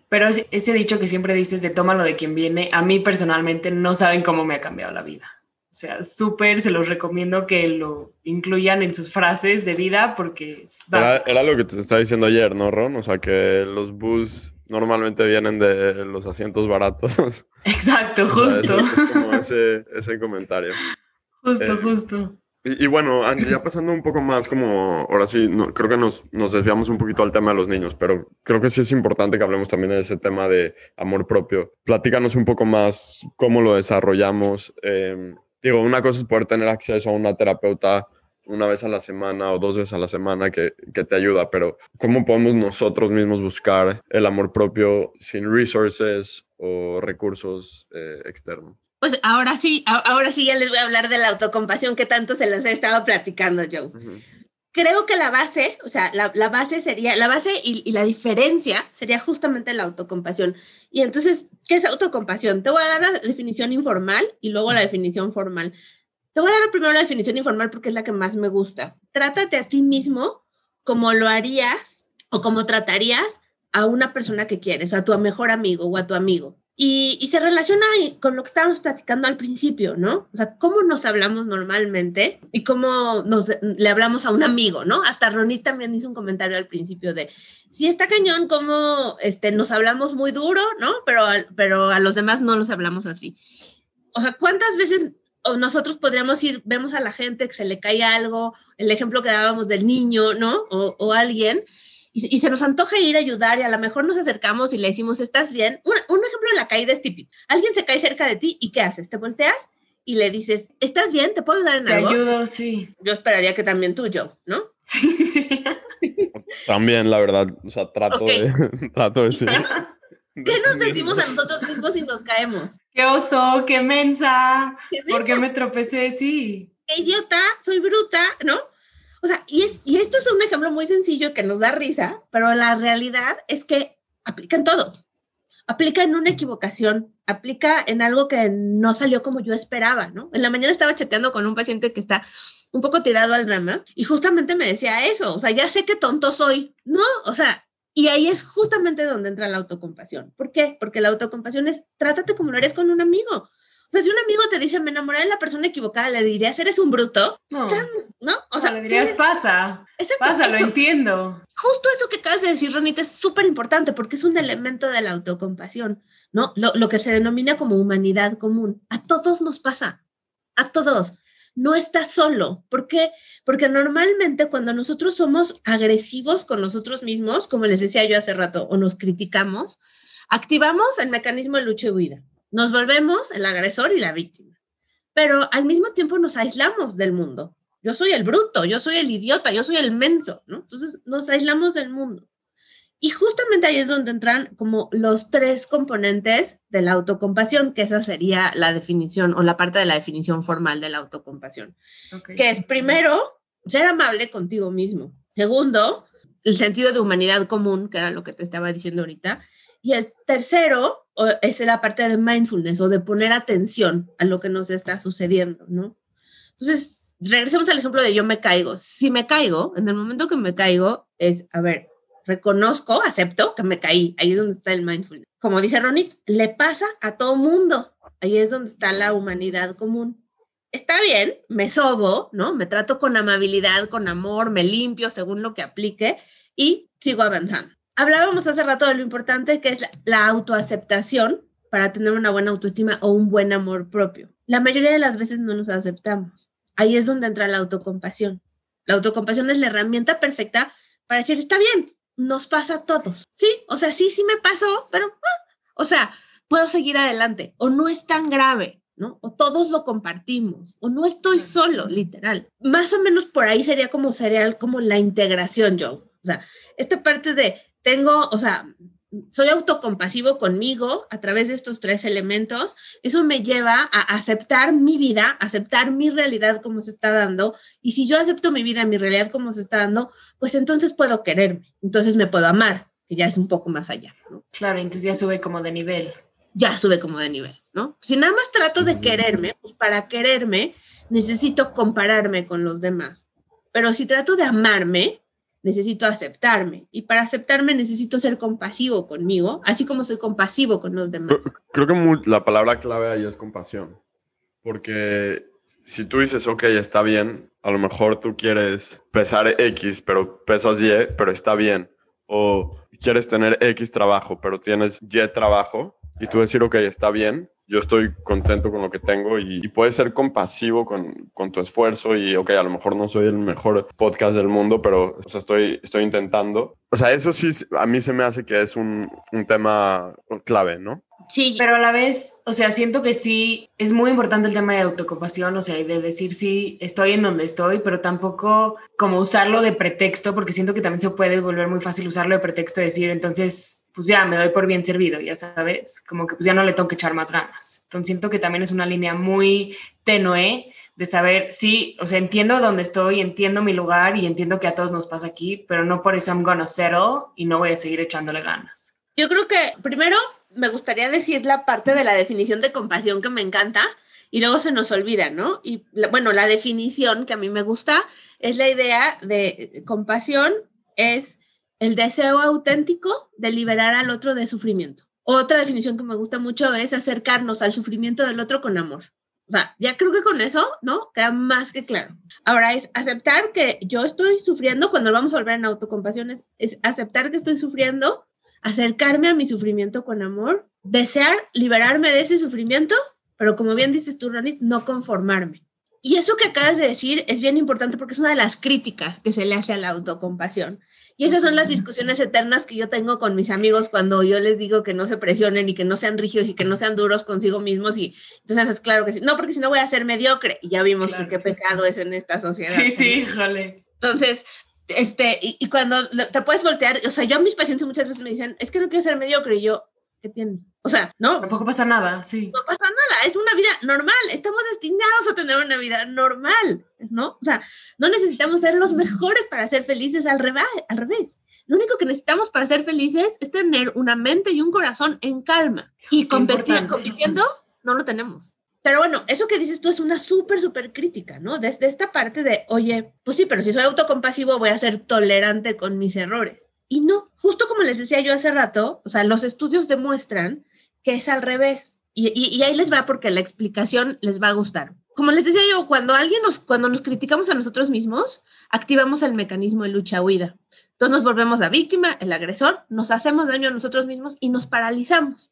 Pero ese, dicho que siempre dices de tómalo de quien viene, a mí personalmente no saben cómo me ha cambiado la vida. O O sea, súper se los recomiendo que lo incluyan en sus frases de vida porque es era, era, lo que te estaba diciendo ayer, ¿no, Ron? O sea, que los bus normalmente vienen de los asientos baratos. Exacto, justo. es, como ese, ese comentario. Justo, eh, justo. Y, bueno, ya pasando un poco más como, ahora sí, no, creo que nos, nos, desviamos un poquito al tema de los niños, pero creo que sí es importante que hablemos también de ese tema de amor propio. Platícanos un poco más cómo lo desarrollamos. Eh, digo, una cosa es poder tener acceso a una terapeuta una vez a la semana o dos veces a la semana que, que, te ayuda, pero ¿cómo podemos nosotros mismos buscar el amor propio sin resources o recursos eh, externos? Pues ahora sí, ahora sí ya les voy a hablar de la autocompasión que tanto se les ha estado platicando, Joe. Creo que la base, o sea, la, la base sería, la base y, y, la diferencia sería justamente la autocompasión. Y entonces, ¿qué es autocompasión? Te voy a dar la definición informal y luego la definición formal. Te voy a dar primero la definición informal porque es la que más me gusta. Trátate a ti mismo como lo harías o como tratarías a una persona que quieres, a tu mejor amigo o a tu amigo. Y, se relaciona con lo que estábamos platicando al principio, ¿no? O sea, cómo nos hablamos normalmente y cómo nos, le hablamos a un amigo, ¿no? Hasta Ronit también hizo un comentario al principio de, si está cañón, cómo este, nos hablamos muy duro, ¿no? Pero, pero a los demás no los hablamos así. O sea, ¿cuántas veces nosotros podríamos ir, vemos a la gente que se le cae algo, el ejemplo que dábamos del niño, ¿no? O, o alguien, y, se nos antoja ir a ayudar y a lo mejor nos acercamos y le decimos, ¿estás bien? Un, ejemplo de la caída es típico. Alguien se cae cerca de ti y ¿qué haces? Te volteas y le dices, ¿estás bien? ¿Te puedo ayudar en algo? Te ayudo, sí. Yo esperaría que también tú, yo, ¿no? Sí, sí. También, la verdad, o sea, trato de, trato de decir. ¿Qué nos decimos a nosotros mismos si nos caemos? ¡Qué oso! ¡Qué mensa! ¿Qué mensa? ¿Por qué me tropecé? Sí. ¡Qué idiota! ¡Soy bruta! ¿No? O sea, y, es, y esto es un ejemplo muy sencillo que nos da risa, pero la realidad es que aplica en todo. Aplica en una equivocación, aplica en algo que no salió como yo esperaba, ¿no? En la mañana estaba chateando con un paciente que está un poco tirado al drama y justamente me decía eso, o sea, ya sé que tonto soy, ¿no? O sea, y ahí es justamente donde entra la autocompasión. ¿Por qué? Porque la autocompasión es trátate como lo eres con un amigo. Sea, si un amigo te dice, me enamoré de la persona equivocada, le dirías, eres un bruto. No, ¿no? O sea, le dirías, pasa. Exacto, pasa, lo entiendo. Justo eso que acabas de decir, Ronita, es súper importante porque es un elemento de la autocompasión, ¿no? Lo, lo que se denomina como humanidad común. A todos nos pasa, a todos. No estás solo. ¿Por qué? Porque normalmente cuando nosotros somos agresivos con nosotros mismos, como les decía yo hace rato, o nos criticamos, activamos el mecanismo de lucha y huida nos volvemos el agresor y la víctima. Pero al mismo tiempo nos aislamos del mundo. Yo soy el bruto, yo soy el idiota, yo soy el menso, ¿no? Entonces nos aislamos del mundo. Y justamente ahí es donde entran como los tres componentes de la autocompasión, que esa sería la definición o la parte de la definición formal de la autocompasión. Que es primero, ser amable contigo mismo. Segundo, el sentido de humanidad común, que era lo que te estaba diciendo ahorita. Y el tercero es la parte de mindfulness o de poner atención a lo que nos está sucediendo, ¿no? Entonces, regresemos al ejemplo de yo me caigo. Si me caigo, en el momento que me caigo, es, a ver, reconozco, acepto que me caí. Ahí es donde está el mindfulness. Como dice Ronit, le pasa a todo mundo. Ahí es donde está la humanidad común. Está bien, me sobo, ¿no? Me trato con amabilidad, con amor, me limpio según lo que aplique y sigo avanzando hablábamos hace rato de lo importante que es la, autoaceptación para tener una buena autoestima o un buen amor propio. La mayoría de las veces no nos aceptamos. Ahí es donde entra la autocompasión. La autocompasión es la herramienta perfecta para decir, está bien, nos pasa a todos. Sí, o sea, sí, sí me pasó, pero, ah, o sea, puedo seguir adelante o no es tan grave. ¿no? O todos lo compartimos, o no estoy solo, literal. Más o menos por ahí sería como sería como la integración, Joe. O sea, esta parte de tengo, o sea, soy autocompasivo conmigo a través de estos tres elementos, eso me lleva a aceptar mi vida, aceptar mi realidad como se está dando, y si yo acepto mi vida, mi realidad como se está dando, pues entonces puedo quererme, entonces me puedo amar, que ya es un poco más allá. Claro, entonces ya sube como de nivel. Ya sube como de nivel, ¿no? Si nada más trato de quererme, pues para quererme necesito compararme con los demás, pero si trato de amarme, necesito aceptarme. Y para aceptarme necesito ser compasivo conmigo, así como soy compasivo con los demás. Creo que la palabra clave ahí es compasión, porque si tú dices, ok, está bien, a lo mejor tú quieres pesar X, pero pesas Y, pero está bien. O quieres tener X trabajo, pero tienes Y trabajo, y tú decir, ok, está bien, yo estoy contento con lo que tengo y, puedes ser compasivo con, con, tu esfuerzo y, ok, a lo mejor no soy el mejor podcast del mundo, pero o sea, estoy, estoy intentando. O sea, eso sí, a mí se me hace que es un, un tema clave, ¿no? Sí. Pero a la vez, o sea, siento que sí es muy importante el tema de autocompasión, o sea, y de decir sí, estoy en donde estoy, pero tampoco como usarlo de pretexto, porque siento que también se puede volver muy fácil usarlo de pretexto, decir, entonces, pues ya me doy por bien servido, ya sabes, como que pues ya no le tengo que echar más ganas. Entonces siento que también es una línea muy tenue de saber, sí, o sea, entiendo dónde estoy, entiendo mi lugar y entiendo que a todos nos pasa aquí, pero no por eso I'm gonna settle y no voy a seguir echándole ganas. Yo creo que primero me gustaría decir la parte de la definición de compasión que me encanta y luego se nos olvida, ¿no? Y bueno, la definición que a mí me gusta es la idea de compasión es el deseo auténtico de liberar al otro de sufrimiento. Otra definición que me gusta mucho es acercarnos al sufrimiento del otro con amor. O ya creo que con eso, ¿no? Queda más que claro. Ahora es aceptar que yo estoy sufriendo, cuando vamos a volver en autocompasión, es aceptar que estoy sufriendo acercarme a mi sufrimiento con amor, desear liberarme de ese sufrimiento, pero como bien dices tú, Ronit, no conformarme. Y eso que acabas de decir es bien importante porque es una de las críticas que se le hace a la autocompasión. Y esas son las discusiones eternas que yo tengo con mis amigos cuando yo les digo que no se presionen y que no sean rígidos y que no sean duros consigo mismos. Y entonces es claro que sí. No, porque si no voy a ser mediocre. Y ya vimos que qué pecado es en esta sociedad. Sí, sí, jale. Entonces, este, y, cuando te puedes voltear, o sea, yo a mis pacientes muchas veces me dicen, es que no quiero ser mediocre, y yo, ¿qué tiene? O sea, no. Tampoco pasa nada, sí. No pasa nada, es una vida normal, estamos destinados a tener una vida normal, ¿no? O sea, no necesitamos ser los mejores para ser felices, al revés, al revés. Lo único que necesitamos para ser felices es tener una mente y un corazón en calma. Y competir, compitiendo, no lo tenemos. Pero bueno, eso que dices tú es una súper, súper crítica, ¿no? Desde esta parte de, oye, pues sí, pero si soy autocompasivo voy a ser tolerante con mis errores. Y no, justo como les decía yo hace rato, o sea, los estudios demuestran que es al revés. Y, y, ahí les va porque la explicación les va a gustar. Como les decía yo, cuando alguien nos, cuando nos criticamos a nosotros mismos, activamos el mecanismo de lucha-huida. Entonces nos volvemos la víctima, el agresor, nos hacemos daño a nosotros mismos y nos paralizamos.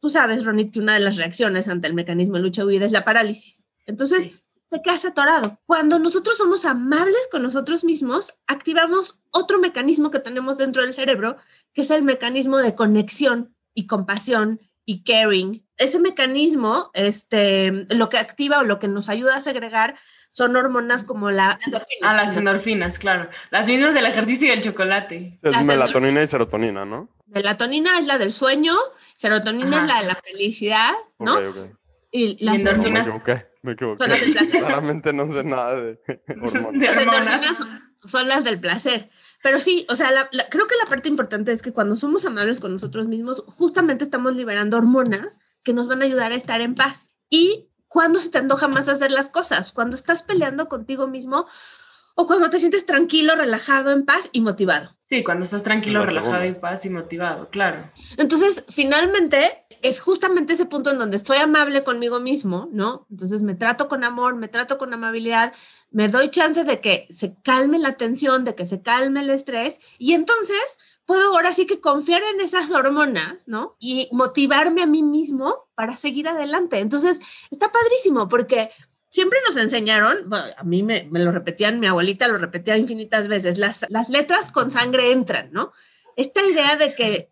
Tú sabes, Ronit, que una de las reacciones ante el mecanismo de lucha-huida es la parálisis. Entonces, te quedas atorado. Cuando nosotros somos amables con nosotros mismos, activamos otro mecanismo que tenemos dentro del cerebro, que es el mecanismo de conexión y compasión y caring. Ese mecanismo, este, lo que activa o lo que nos ayuda a segregar son hormonas como la endorfina. Ah, las endorfinas, claro. Las mismas del ejercicio y el chocolate. Es melatonina y serotonina, ¿no? Melatonina es la del sueño Serotonina es la de la felicidad, ¿no? Y las endorfinas. Me equivoqué, me equivoqué. Claramente no sé nada de hormonas. Las endorfinas son, las del placer. Pero sí, o sea, creo que la parte importante es que cuando somos amables con nosotros mismos, justamente estamos liberando hormonas que nos van a ayudar a estar en paz. Y cuando se te antoja más hacer las cosas, cuando estás peleando contigo mismo o cuando te sientes tranquilo, relajado, en paz y motivado. Sí, cuando estás tranquilo, relajado, en paz y motivado, claro. Entonces, finalmente, es justamente ese punto en donde estoy amable conmigo mismo, ¿no? Entonces me trato con amor, me trato con amabilidad, me doy chance de que se calme la tensión, de que se calme el estrés y entonces puedo ahora sí que confiar en esas hormonas, ¿no? Y motivarme a mí mismo para seguir adelante. Entonces, está padrísimo porque siempre nos enseñaron, a mí me, lo repetían, mi abuelita lo repetía infinitas veces, las, las letras con sangre entran, ¿no? Esta idea de que,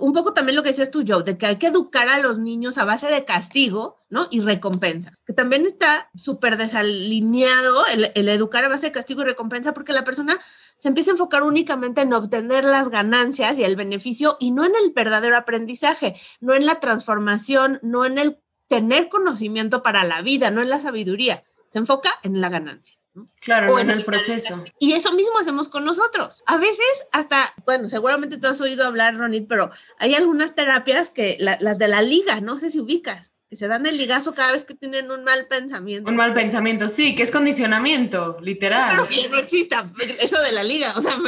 un poco también lo que decías tú, Joe, de que hay que educar a los niños a base de castigo, ¿no? Y recompensa, que también está súper desalineado el educar a base de castigo y recompensa porque la persona se empieza a enfocar únicamente en obtener las ganancias y el beneficio y no en el verdadero aprendizaje, no en la transformación, no en el tener conocimiento para la vida, no en la sabiduría. Se enfoca en la ganancia. Claro, o en, el proceso. Y eso mismo hacemos con nosotros. A veces hasta, bueno, seguramente tú has oído hablar, Ronit, pero hay algunas terapias que, las de la liga, no sé si ubicas, que se dan el ligazo cada vez que tienen un mal pensamiento. Un mal pensamiento, sí, que es condicionamiento, literal. Pero que no exista eso de la liga, o sea,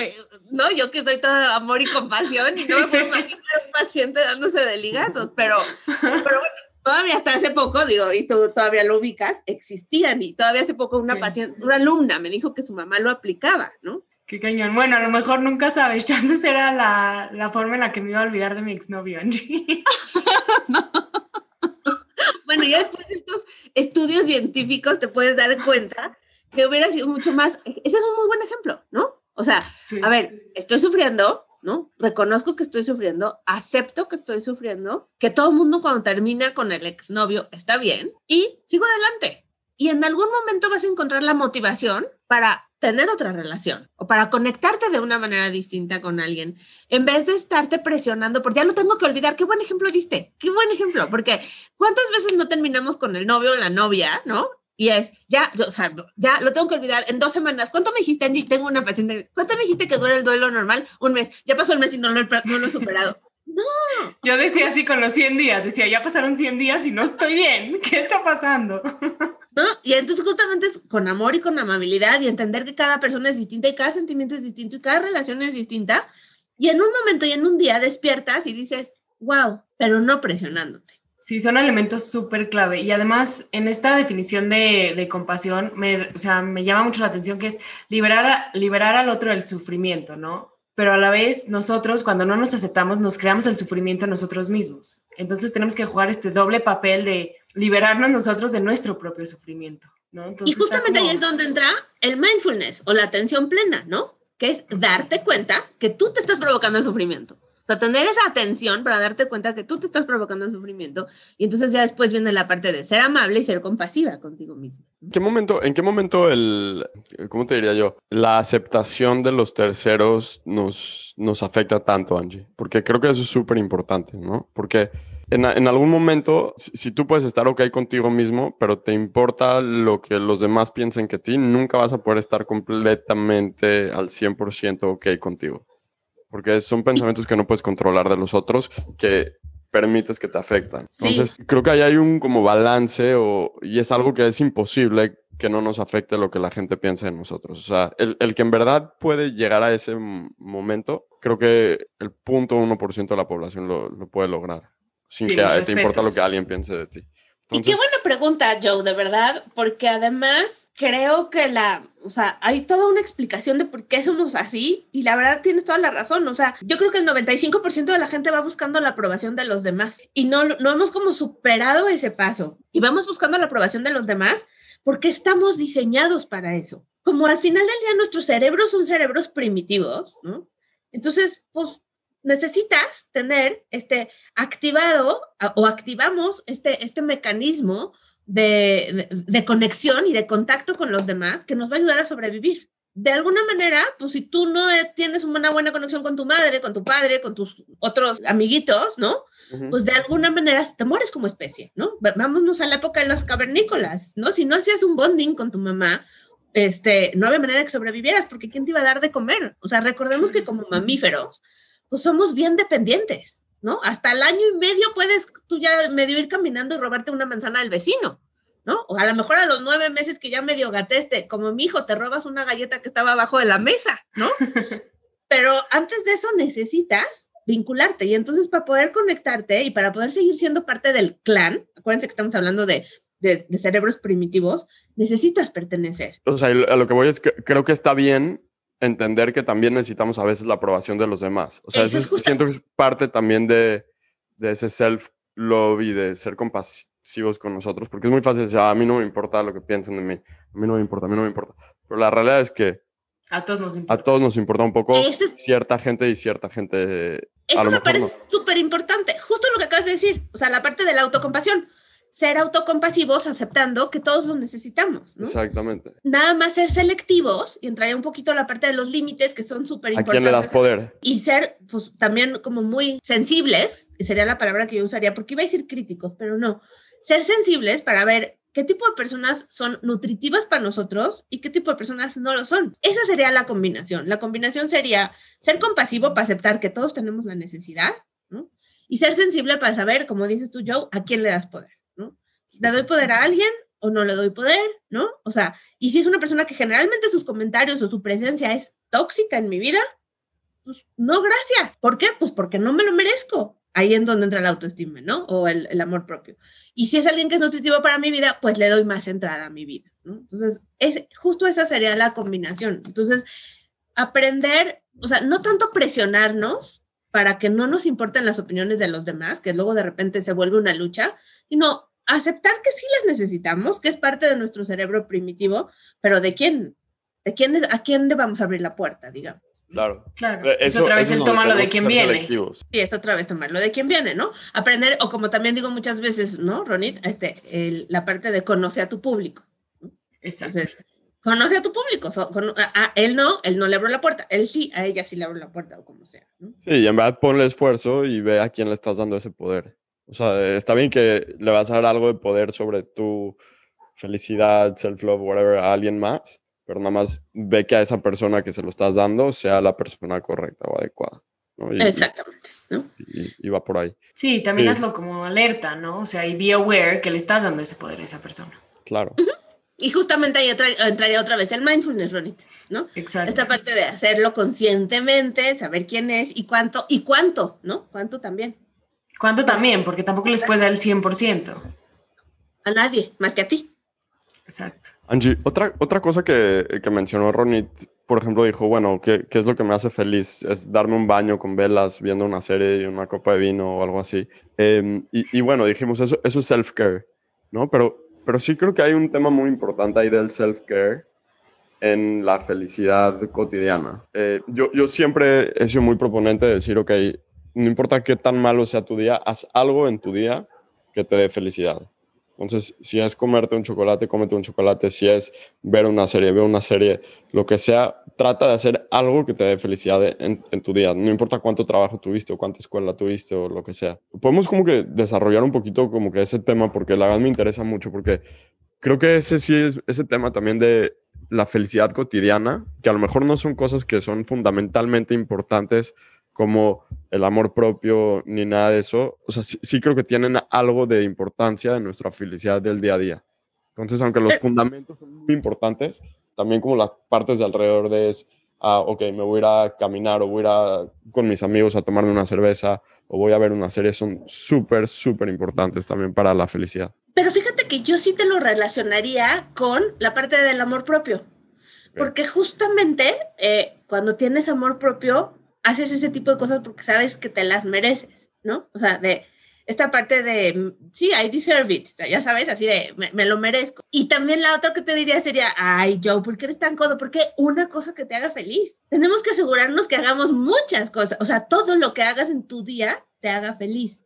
no, yo que soy todo amor y compasión, y no me puedo imaginar un paciente dándose de ligazos, pero, pero bueno, todavía hasta hace poco, digo, y tú todavía lo ubicas, existían y todavía hace poco una paciente, una alumna me dijo que su mamá lo aplicaba, ¿no? Qué cañón. Bueno, a lo mejor nunca sabes. Chances era la, la forma en la que me iba a olvidar de mi exnovio, Angie. bueno, ya después de estos estudios científicos te puedes dar cuenta que hubiera sido mucho más. Ese es un muy buen ejemplo, ¿no? O sea, a ver, estoy sufriendo, ¿no? Reconozco que estoy sufriendo, acepto que estoy sufriendo, que todo el mundo cuando termina con el exnovio está bien y sigo adelante. Y en algún momento vas a encontrar la motivación para tener otra relación o para conectarte de una manera distinta con alguien, en vez de estarte presionando, porque ya lo tengo que olvidar. Qué buen ejemplo diste, qué buen ejemplo, porque ¿cuántas veces no terminamos con el novio o la novia, ¿no? Y es, ya, o sea, ya lo tengo que olvidar en dos semanas. ¿Cuánto me dijiste, Angie? Tengo una paciente. ¿Cuánto me dijiste que duele el duelo normal? Un mes. Ya pasó el mes y no lo, no lo he superado. No. Yo decía así con los 100 días, decía, ya pasaron 100 días y no estoy bien, ¿qué está pasando? ¿No? Y entonces justamente es con amor y con amabilidad y entender que cada persona es distinta y cada sentimiento es distinto y cada relación es distinta. Y en un momento y en un día despiertas y dices, wow, pero no presionándote. Sí, son elementos súper clave. Y además, en esta definición de, de, compasión, me, o sea, me llama mucho la atención que es liberar, liberar al otro del sufrimiento, ¿no? Pero a la vez, nosotros, cuando no nos aceptamos, nos creamos el sufrimiento nosotros mismos. Entonces, tenemos que jugar este doble papel de liberarnos nosotros de nuestro propio sufrimiento, ¿no? Entonces, y justamente ahí es donde entra el mindfulness o la atención plena, ¿no? Que es darte cuenta que tú te estás provocando el sufrimiento sea, tener esa atención para darte cuenta que tú te estás provocando el sufrimiento y entonces ya después viene la parte de ser amable y ser compasiva contigo mismo. ¿En qué momento, en qué momento el, cómo te diría yo, la aceptación de los terceros nos, nos afecta tanto, Angie? Porque creo que eso es súper importante, ¿no? Porque en, en, algún momento, si, si, tú puedes estar ok contigo mismo, pero te importa lo que los demás piensen que ti, nunca vas a poder estar completamente al 100% ok contigo porque son pensamientos que no puedes controlar de los otros que permites que te afectan. Entonces, creo que ahí hay un como balance o, y es algo que es imposible que no nos afecte lo que la gente piensa de nosotros. O sea, el, el que en verdad puede llegar a ese momento, creo que el punto 1% de la población lo, lo, puede lograr, sin que te importa lo que alguien piense de ti y qué buena pregunta, Joe, de verdad, porque además creo que la, o sea, hay toda una explicación de por qué somos así y la verdad tienes toda la razón, o sea, yo creo que el 95% de la gente va buscando la aprobación de los demás y no, no hemos como superado ese paso y vamos buscando la aprobación de los demás porque estamos diseñados para eso. Como al final del día nuestros cerebros son cerebros primitivos, ¿no? Entonces, pues necesitas tener este activado o activamos este, este mecanismo de, de, conexión y de contacto con los demás que nos va a ayudar a sobrevivir. De alguna manera, pues si tú no tienes una buena conexión con tu madre, con tu padre, con tus otros amiguitos, ¿no? Pues de alguna manera te mueres como especie, ¿no? Vámonos a la época de los cavernícolas, ¿no? Si no hacías un bonding con tu mamá, este, no había manera de que sobrevivieras, porque ¿quién te iba a dar de comer? O sea, recordemos que como mamíferos, pues somos bien dependientes, ¿no? Hasta el año y medio puedes tú ya medio ir caminando y robarte una manzana del vecino, ¿no? O a lo mejor a los nueve meses que ya medio gateste, como mi hijo, te robas una galleta que estaba abajo de la mesa, ¿no? Pero antes de eso necesitas vincularte y entonces para poder conectarte y para poder seguir siendo parte del clan, acuérdense que estamos hablando de, de, cerebros primitivos, necesitas pertenecer. O sea, a lo que voy es que creo que está bien entender que también necesitamos a veces la aprobación de los demás. O sea, siento que es parte también de, de ese self-love y de ser compasivos con nosotros, porque es muy fácil decir, ah, a mí no me importa lo que piensen de mí, a mí no me importa, a mí no me importa. Pero la realidad es que a todos nos importa, a todos nos importa un poco cierta gente y cierta gente. Eso me parece súper importante, justo lo que acabas de decir, o sea, la parte de la autocompasión ser autocompasivos aceptando que todos los necesitamos. Exactamente. Nada más ser selectivos, y entraría un poquito la parte de los límites que son súper importantes. ¿A quién le das poder? Y ser pues también como muy sensibles, sería la palabra que yo usaría, porque iba a decir críticos, pero no. Ser sensibles para ver qué tipo de personas son nutritivas para nosotros y qué tipo de personas no lo son. Esa sería la combinación. La combinación sería ser compasivo para aceptar que todos tenemos la necesidad, ¿no? Y ser sensible para saber, como dices tú, Joe, a quién le das poder. ¿Le doy poder a alguien o no le doy poder? ¿No? O sea, y si es una persona que generalmente sus comentarios o su presencia es tóxica en mi vida, pues no, gracias. ¿Por qué? Pues porque no me lo merezco. Ahí en donde entra la autoestima, ¿no? O el, el, amor propio. Y si es alguien que es nutritivo para mi vida, pues le doy más entrada a mi vida, ¿no? Entonces, es, justo esa sería la combinación. Entonces, aprender, o sea, no tanto presionarnos para que no nos importen las opiniones de los demás, que luego de repente se vuelve una lucha, sino aceptar que sí las necesitamos, que es parte de nuestro cerebro primitivo, pero ¿de quién? ¿De quién ¿A quién le vamos a abrir la puerta, digamos? Claro. Claro. es otra vez el tomarlo de quien viene. Sí, es otra vez tomarlo de quien viene, ¿no? Aprender, o como también digo muchas veces, ¿no, Ronit? Este, la parte de conocer a tu público. Exacto. conoce a tu público. a, él no, él no le abrió la puerta. Él sí, a ella sí le abrió la puerta o como sea. ¿no? Sí, y en verdad ponle esfuerzo y ve a quién le estás dando ese poder. O sea, está bien que le vas a dar algo de poder sobre tu felicidad, self-love, whatever, a alguien más, pero nada más ve que a esa persona que se lo estás dando sea la persona correcta o adecuada. Exactamente. Y, va por ahí. Sí, también hazlo como alerta, ¿no? O sea, y be aware que le estás dando ese poder a esa persona. Claro. Y justamente ahí entraría otra vez el mindfulness, Ronit, ¿no? Exacto. Esta parte de hacerlo conscientemente, saber quién es y cuánto, y cuánto, ¿no? Cuánto también. ¿Cuánto también? Porque tampoco les puedes dar el 100%. A nadie, más que a ti. Exacto. Angie, otra, otra cosa que, que mencionó Ronit, por ejemplo, dijo, bueno, ¿qué, ¿qué, es lo que me hace feliz? Es darme un baño con velas, viendo una serie y una copa de vino o algo así. Em, y, y, bueno, dijimos, eso, eso es self-care, ¿no? Pero, pero sí creo que hay un tema muy importante ahí del self-care en la felicidad cotidiana. Eh, yo, yo siempre he sido muy proponente de decir, ok, no importa qué tan malo sea tu día, haz algo en tu día que te dé felicidad. Entonces, si es comerte un chocolate, cómete un chocolate. Si es ver una serie, ve una serie. Lo que sea, trata de hacer algo que te dé felicidad en, tu día. No importa cuánto trabajo tuviste o cuánta escuela tuviste o lo que sea. Podemos como que desarrollar un poquito como que ese tema porque la verdad me interesa mucho porque creo que ese sí es ese tema también de la felicidad cotidiana, que a lo mejor no son cosas que son fundamentalmente importantes como el amor propio ni nada de eso. O sea, sí, creo que tienen algo de importancia en nuestra felicidad del día a día. Entonces, aunque los fundamentos son muy importantes, también como las partes de alrededor de es, ah, ok, me voy a ir a caminar o voy a ir con mis amigos a tomarme una cerveza o voy a ver una serie, son súper, súper importantes también para la felicidad. Pero fíjate que yo sí te lo relacionaría con la parte del amor propio. Porque justamente eh, cuando tienes amor propio, haces ese tipo de cosas porque sabes que te las mereces, ¿no? O sea, de esta parte de, sí, I deserve it, ya sabes, así de, me, lo merezco. Y también la otra que te diría sería, ay, Joe, ¿por qué eres tan codo? Porque una cosa que te haga feliz. Tenemos que asegurarnos que hagamos muchas cosas, o sea, todo lo que hagas en tu día te haga feliz.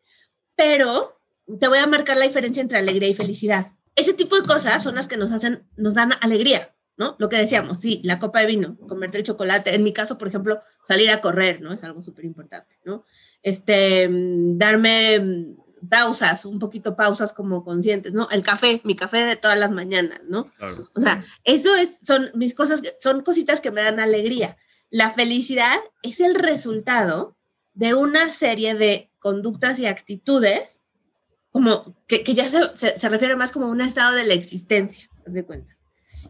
Pero te voy a marcar la diferencia entre alegría y felicidad. Ese tipo de cosas son las que nos hacen, nos dan alegría. ¿No? Lo que decíamos, sí, la copa de vino, comerte el chocolate, en mi caso, por ejemplo, salir a correr, ¿no? Es algo súper importante, ¿no? Este, mm, darme mm, pausas, un poquito pausas como conscientes, ¿no? El café, mi café de todas las mañanas, ¿no? O sea, eso es, son mis cosas, son cositas que me dan alegría. La felicidad es el resultado de una serie de conductas y actitudes como que, que ya se, se, se, refiere más como un estado de la existencia, ¿te de cuenta?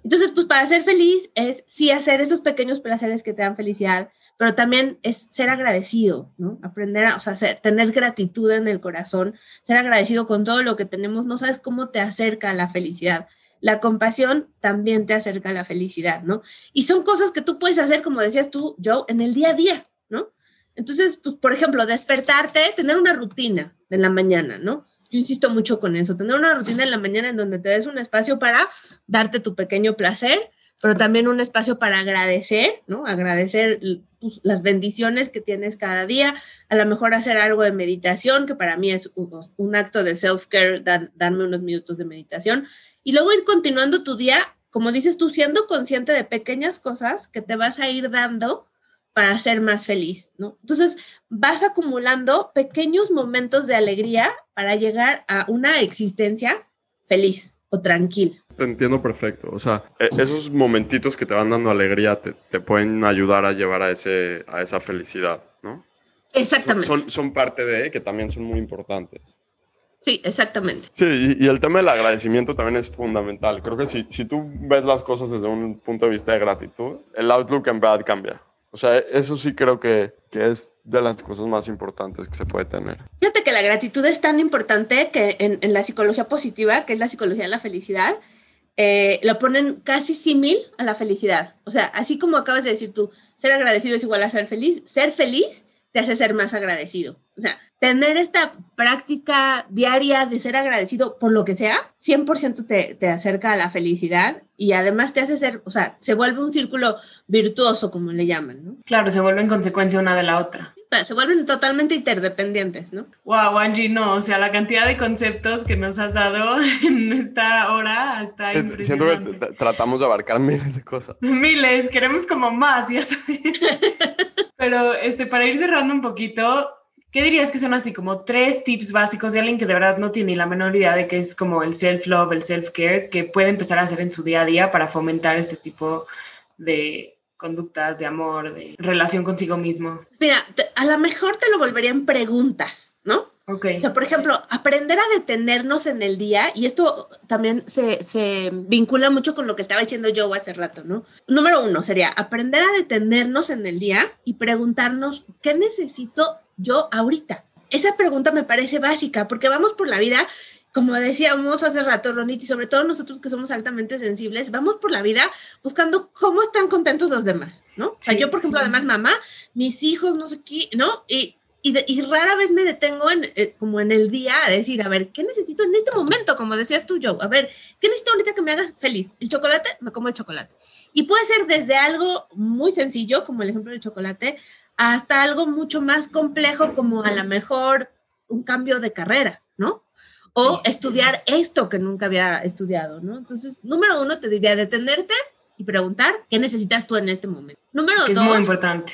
Entonces, pues para ser feliz es sí hacer esos pequeños placeres que te dan felicidad, pero también es ser agradecido, ¿no? Aprender a, o sea, tener gratitud en el corazón, ser agradecido con todo lo que tenemos, no sabes cómo te acerca a la felicidad. La compasión también te acerca a la felicidad, ¿no? Y son cosas que tú puedes hacer, como decías tú, Joe, en el día a día, ¿no? Entonces, pues, por ejemplo, despertarte, tener una rutina en la mañana, ¿no? Yo insisto mucho con eso, tener una rutina en la mañana en donde te des un espacio para darte tu pequeño placer, pero también un espacio para agradecer, ¿no? Agradecer pues, las bendiciones que tienes cada día, a lo mejor hacer algo de meditación, que para mí es un, acto de self-care, darme unos minutos de meditación, y luego ir continuando tu día, como dices tú, siendo consciente de pequeñas cosas que te vas a ir dando para ser más feliz, ¿no? Entonces, vas acumulando pequeños momentos de alegría para llegar a una existencia feliz o tranquila. Te entiendo perfecto. O sea, e, esos momentitos que te van dando alegría te, te pueden ayudar a llevar a, ese, a esa felicidad, ¿no? Exactamente. Son, son parte de, que también son muy importantes. Sí, exactamente. Sí, y, y, el tema del agradecimiento también es fundamental. Creo que si, si tú ves las cosas desde un punto de vista de gratitud, el outlook en verdad cambia. O sea, eso sí creo que, que es de las cosas más importantes que se puede tener. Fíjate que la gratitud es tan importante que en, en la psicología positiva, que es la psicología de la felicidad, eh, lo ponen casi símil a la felicidad. O sea, así como acabas de decir tú, ser agradecido es igual a ser feliz, ser feliz te hace ser más agradecido. O sea, tener esta práctica diaria de ser agradecido por lo que sea, 100% te, te acerca a la felicidad y además te hace ser, o sea, se vuelve un círculo virtuoso, como le llaman, ¿no? Claro, se vuelve en consecuencia una de la otra. Se vuelven totalmente interdependientes, ¿no? Wow, Angie, no, o sea, la cantidad de conceptos que nos has dado en esta hora está Siento impresionante. que tratamos de abarcar miles de cosas. Miles, queremos como más, ya sabes. Pero este, para ir cerrando un poquito, ¿qué dirías que son así como tres tips básicos de alguien que de verdad no tiene ni la menor idea de qué es como el self-love, el self-care, que puede empezar a hacer en su día a día para fomentar este tipo de conductas de amor, de relación consigo mismo? Mira, te, a lo mejor te lo volverían preguntas, ¿no? Ok. O sea, por ejemplo, aprender a detenernos en el día, y esto también se, se, vincula mucho con lo que estaba diciendo yo hace rato, ¿no? Número uno sería aprender a detenernos en el día y preguntarnos, ¿qué necesito yo ahorita? Esa pregunta me parece básica porque vamos por la vida como decíamos hace rato, Ronit, y sobre todo nosotros que somos altamente sensibles, vamos por la vida buscando cómo están contentos los demás, ¿no? O sea, yo, por ejemplo, además, mamá, mis hijos, no sé qué, ¿no? Y, y, de, y rara vez me detengo en, eh, como en el día a decir, a ver, ¿qué necesito en este momento? Como decías tú, Joe, a ver, ¿qué necesito ahorita que me hagas feliz? ¿El chocolate? Me como el chocolate. Y puede ser desde algo muy sencillo, como el ejemplo del chocolate, hasta algo mucho más complejo, como a lo mejor un cambio de carrera, ¿no? o estudiar esto que nunca había estudiado, ¿no? Entonces, número uno, te diría detenerte y preguntar qué necesitas tú en este momento. Número que dos. es muy importante.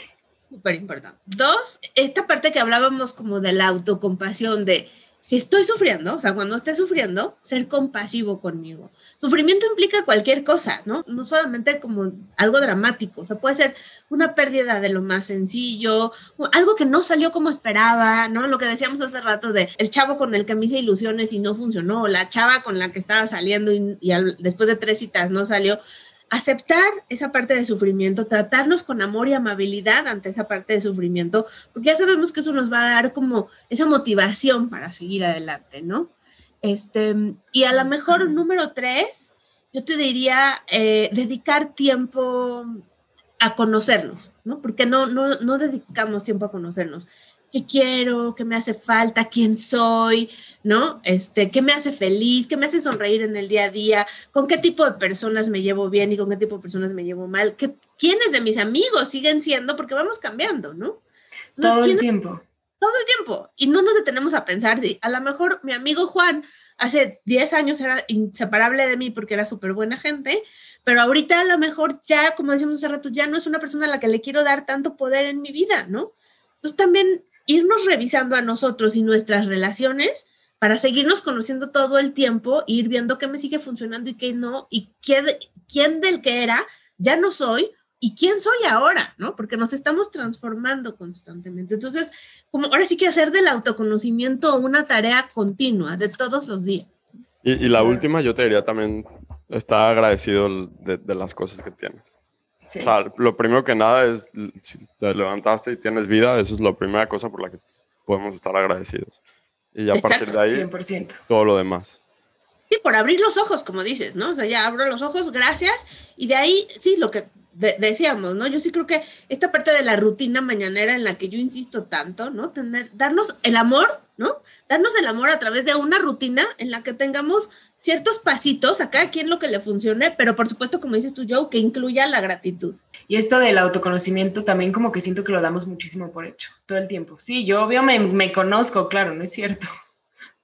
Súper importante. Dos, esta parte que hablábamos como de la autocompasión, de si estoy sufriendo, o sea, cuando esté sufriendo, ser compasivo conmigo. Sufrimiento implica cualquier cosa, ¿no? No solamente como algo dramático, o sea, puede ser una pérdida de lo más sencillo, algo que no salió como esperaba, ¿no? Lo que decíamos hace rato de el chavo con el que me hice ilusiones y no funcionó, la chava con la que estaba saliendo y, después de tres citas no salió. Aceptar esa parte de sufrimiento, tratarnos con amor y amabilidad ante esa parte de sufrimiento, porque ya sabemos que eso nos va a dar como esa motivación para seguir adelante, ¿no? Este, y a lo mejor número tres, yo te diría eh, dedicar tiempo a conocernos, ¿no? Porque no, no, no dedicamos tiempo a conocernos. ¿Qué quiero? ¿Qué me hace falta? ¿Quién soy? ¿No? Este, ¿Qué me hace feliz? ¿Qué me hace sonreír en el día a día? ¿Con qué tipo de personas me llevo bien y con qué tipo de personas me llevo mal? ¿Qué, ¿Quiénes de mis amigos siguen siendo? Porque vamos cambiando, ¿no? Entonces, Todo el tiempo todo el tiempo y no nos detenemos a pensar, de, a lo mejor mi amigo Juan hace 10 años era inseparable de mí porque era súper buena gente, pero ahorita a lo mejor ya, como decíamos hace rato, ya no es una persona a la que le quiero dar tanto poder en mi vida, ¿no? Entonces también irnos revisando a nosotros y nuestras relaciones para seguirnos conociendo todo el tiempo, ir viendo qué me sigue funcionando y qué no, y quién, quién del que era ya no soy, y quién soy ahora, ¿no? Porque nos estamos transformando constantemente. Entonces, como ahora sí que hacer del autoconocimiento una tarea continua de todos los días. Y, y la última, yo te diría también, está agradecido de, de las cosas que tienes. Sí. O sea, lo primero que nada es, si te levantaste y tienes vida, eso es la primera cosa por la que podemos estar agradecidos. Y ya a partir de ahí, 100%. todo lo demás. Sí, por abrir los ojos, como dices, ¿no? O sea, ya abro los ojos, gracias. Y de ahí, sí, lo que de, decíamos, ¿no? Yo sí creo que esta parte de la rutina mañanera en la que yo insisto tanto, ¿no? Tener, darnos el amor, ¿no? Darnos el amor a través de una rutina en la que tengamos ciertos pasitos a cada quien lo que le funcione, pero por supuesto, como dices tú, Joe, que incluya la gratitud. Y esto del autoconocimiento también como que siento que lo damos muchísimo por hecho, todo el tiempo. Sí, yo obvio me, me conozco, claro, no es cierto.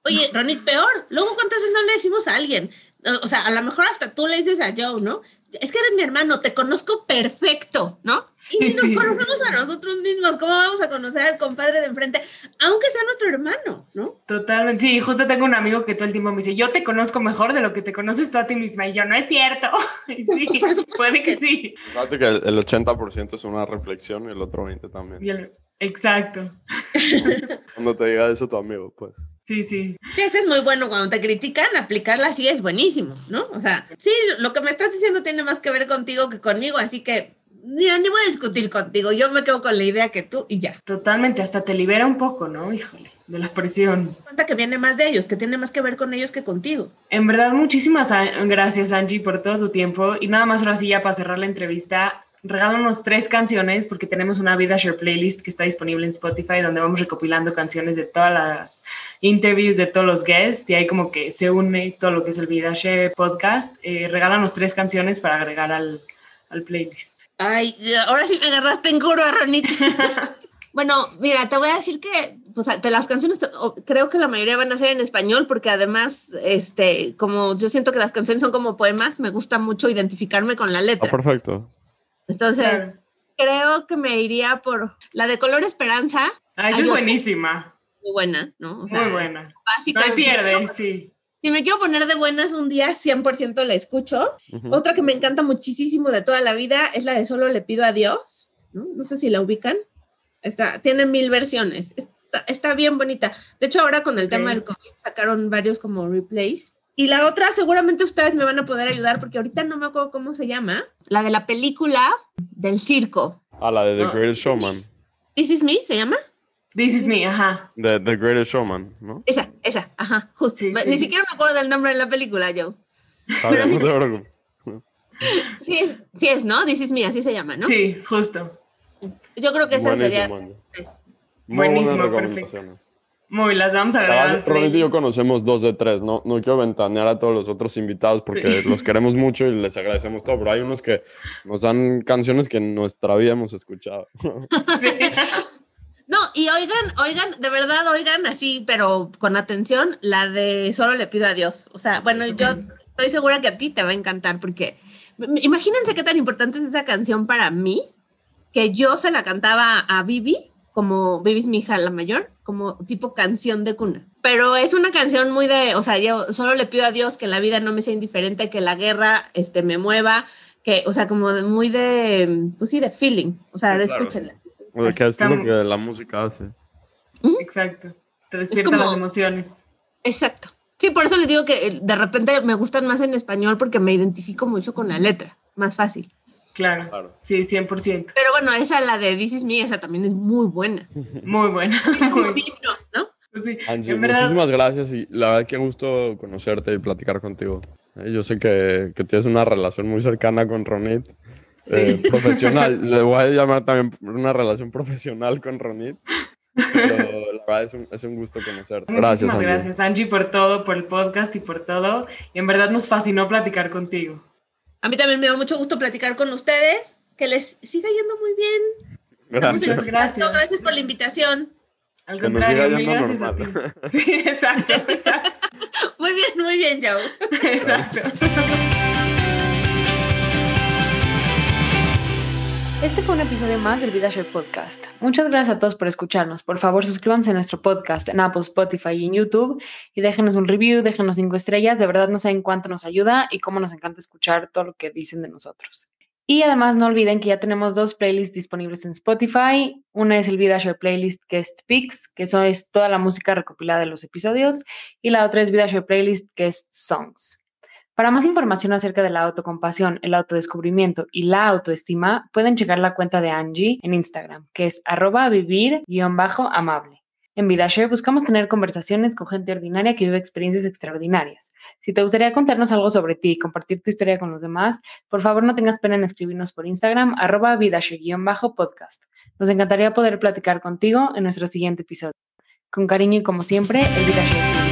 Oye, Ronit, peor. Luego, ¿cuántas veces no le decimos a alguien? O sea, a lo mejor hasta tú le dices a Joe, ¿no? Es que eres mi hermano, te conozco perfecto, ¿no? Sí, y nos sí. conocemos a nosotros mismos. ¿Cómo vamos a conocer al compadre de enfrente? Aunque sea nuestro hermano, ¿no? Totalmente. Sí, justo tengo un amigo que todo el tiempo me dice, yo te conozco mejor de lo que te conoces tú a ti misma. Y yo, no es cierto. Y sí, puede que sí. Fíjate que el 80% es una reflexión y el otro 20% también. Y el, exacto. Cuando te diga eso tu amigo, pues. Sí, sí. Sí, este es muy bueno. Cuando te critican, aplicarla así es buenísimo, ¿no? O sea, sí, lo que me estás diciendo tiene más que ver contigo que conmigo, así que ni voy a discutir contigo, yo me quedo con la idea que tú y ya. Totalmente, hasta te libera un poco, ¿no? Híjole, de la presión. Cuenta que viene más de ellos, que tiene más que ver con ellos que contigo. En verdad, muchísimas gracias, Angie, por todo tu tiempo. Y nada más ahora sí, ya para cerrar la entrevista, regálanos tres canciones porque tenemos una Vida Share playlist que está disponible en Spotify donde vamos recopilando canciones de todas las interviews de todos los guests y ahí como que se une todo lo que es el Vida Share podcast. Eh, regálanos tres canciones para agregar al, al playlist. Ay, ahora sí me agarraste en curva, Ronita. bueno, mira, te voy a decir que pues, de las canciones creo que la mayoría van a ser en español porque además, este, como yo siento que las canciones son como poemas, me gusta mucho identificarme con la letra. Ah, perfecto. Entonces, creo que me iría por la de Color Esperanza. Ah, esa es buenísima. Muy buena, ¿no? muy buena. Básicamente. No pierde, sí. Si me quiero poner de buenas un día, 100% la escucho. Otra que me encanta muchísimo de toda la vida es la de Solo le pido a Dios. No, sé si la ubican. Está, tiene mil versiones. Está, bien bonita. De hecho, ahora con el tema del COVID sacaron varios como replays. Y la otra, seguramente ustedes me van a poder ayudar porque ahorita no me acuerdo cómo se llama. La de la película del circo. Ah, la de The Greatest Showman. This is Me, ¿se llama? This is Me, ajá. The, the Greatest Showman, ¿no? Esa, esa, ajá, justo. Ni siquiera me acuerdo del nombre de la película, Joe. Ah, Pero sí, sí, es, sí es, ¿no? This is Me, así se llama, ¿no? Sí, justo. Yo creo que esa sería... Buenísimo, perfecto. Muy, las vamos a agregar. Ronit y yo conocemos dos de tres, no, no quiero ventanear a todos los otros invitados porque los queremos mucho y les agradecemos todo, pero hay unos que nos dan canciones que en nuestra vida hemos escuchado. Sí. No, y oigan, oigan, de verdad, oigan así, pero con atención, la de Solo le pido a Dios. O sea, bueno, yo estoy segura que a ti te va a encantar porque imagínense qué tan importante es esa canción para mí, que yo se la cantaba a Vivi como Baby es mi hija la mayor, como tipo canción de cuna. Pero es una canción muy de, o sea, yo solo le pido a Dios que la vida no me sea indiferente, que la guerra este, me mueva, que, o sea, como muy de, pues sí, de feeling, o sea, de escúchenla. O de que es lo que la música hace. Exacto, te despierta las emociones. Exacto. Sí, por eso les digo que eh, de repente me gustan más en español porque me identifico mucho con la letra, más fácil. Claro, sí, 100%. Pero bueno, esa, la de This Is Me, esa también es muy buena. Muy buena. Muy bien, ¿no? Sí, Angie, muchísimas gracias y la verdad que gusto conocerte y platicar contigo. Eh, yo sé que, que tienes una relación muy cercana con Ronit, eh, profesional. Le voy a llamar también una relación profesional con Ronit. Pero la verdad es un, es un gusto conocerte. Gracias, Muchísimas gracias, Angie, por todo, por el podcast y por todo. Y en verdad nos fascinó platicar contigo. A mí también me da mucho gusto platicar con ustedes. Que les siga yendo muy bien. Gracias. Muchas gracias. gracias por la invitación. Al contrario, mil gracias a ti. Sí, exacto, exacto. muy bien, muy bien, Joe. Exacto. Este fue un episodio más del VidaShare Podcast. Muchas gracias a todos por escucharnos. Por favor, suscríbanse a nuestro podcast en Apple, Spotify y en YouTube y déjenos un review, déjenos cinco estrellas. De verdad no saben cuánto nos ayuda y cómo nos encanta escuchar todo lo que dicen de nosotros. Y además no olviden que ya tenemos dos playlists disponibles en Spotify. Una es el VidaShare Playlist Guest Picks, que eso es toda la música recopilada de los episodios. Y la otra es VidaShare Playlist Guest Songs. Para más información acerca de la autocompasión, el autodescubrimiento y la autoestima, pueden checar la cuenta de Angie en Instagram, que es arroba vivir-amable. En VidaShare buscamos tener conversaciones con gente ordinaria que vive experiencias extraordinarias. Si te gustaría contarnos algo sobre ti y compartir tu historia con los demás, por favor no tengas pena en escribirnos por Instagram, arroba vidashare-podcast. Nos encantaría poder platicar contigo en nuestro siguiente episodio. Con cariño y como siempre, el VidaShare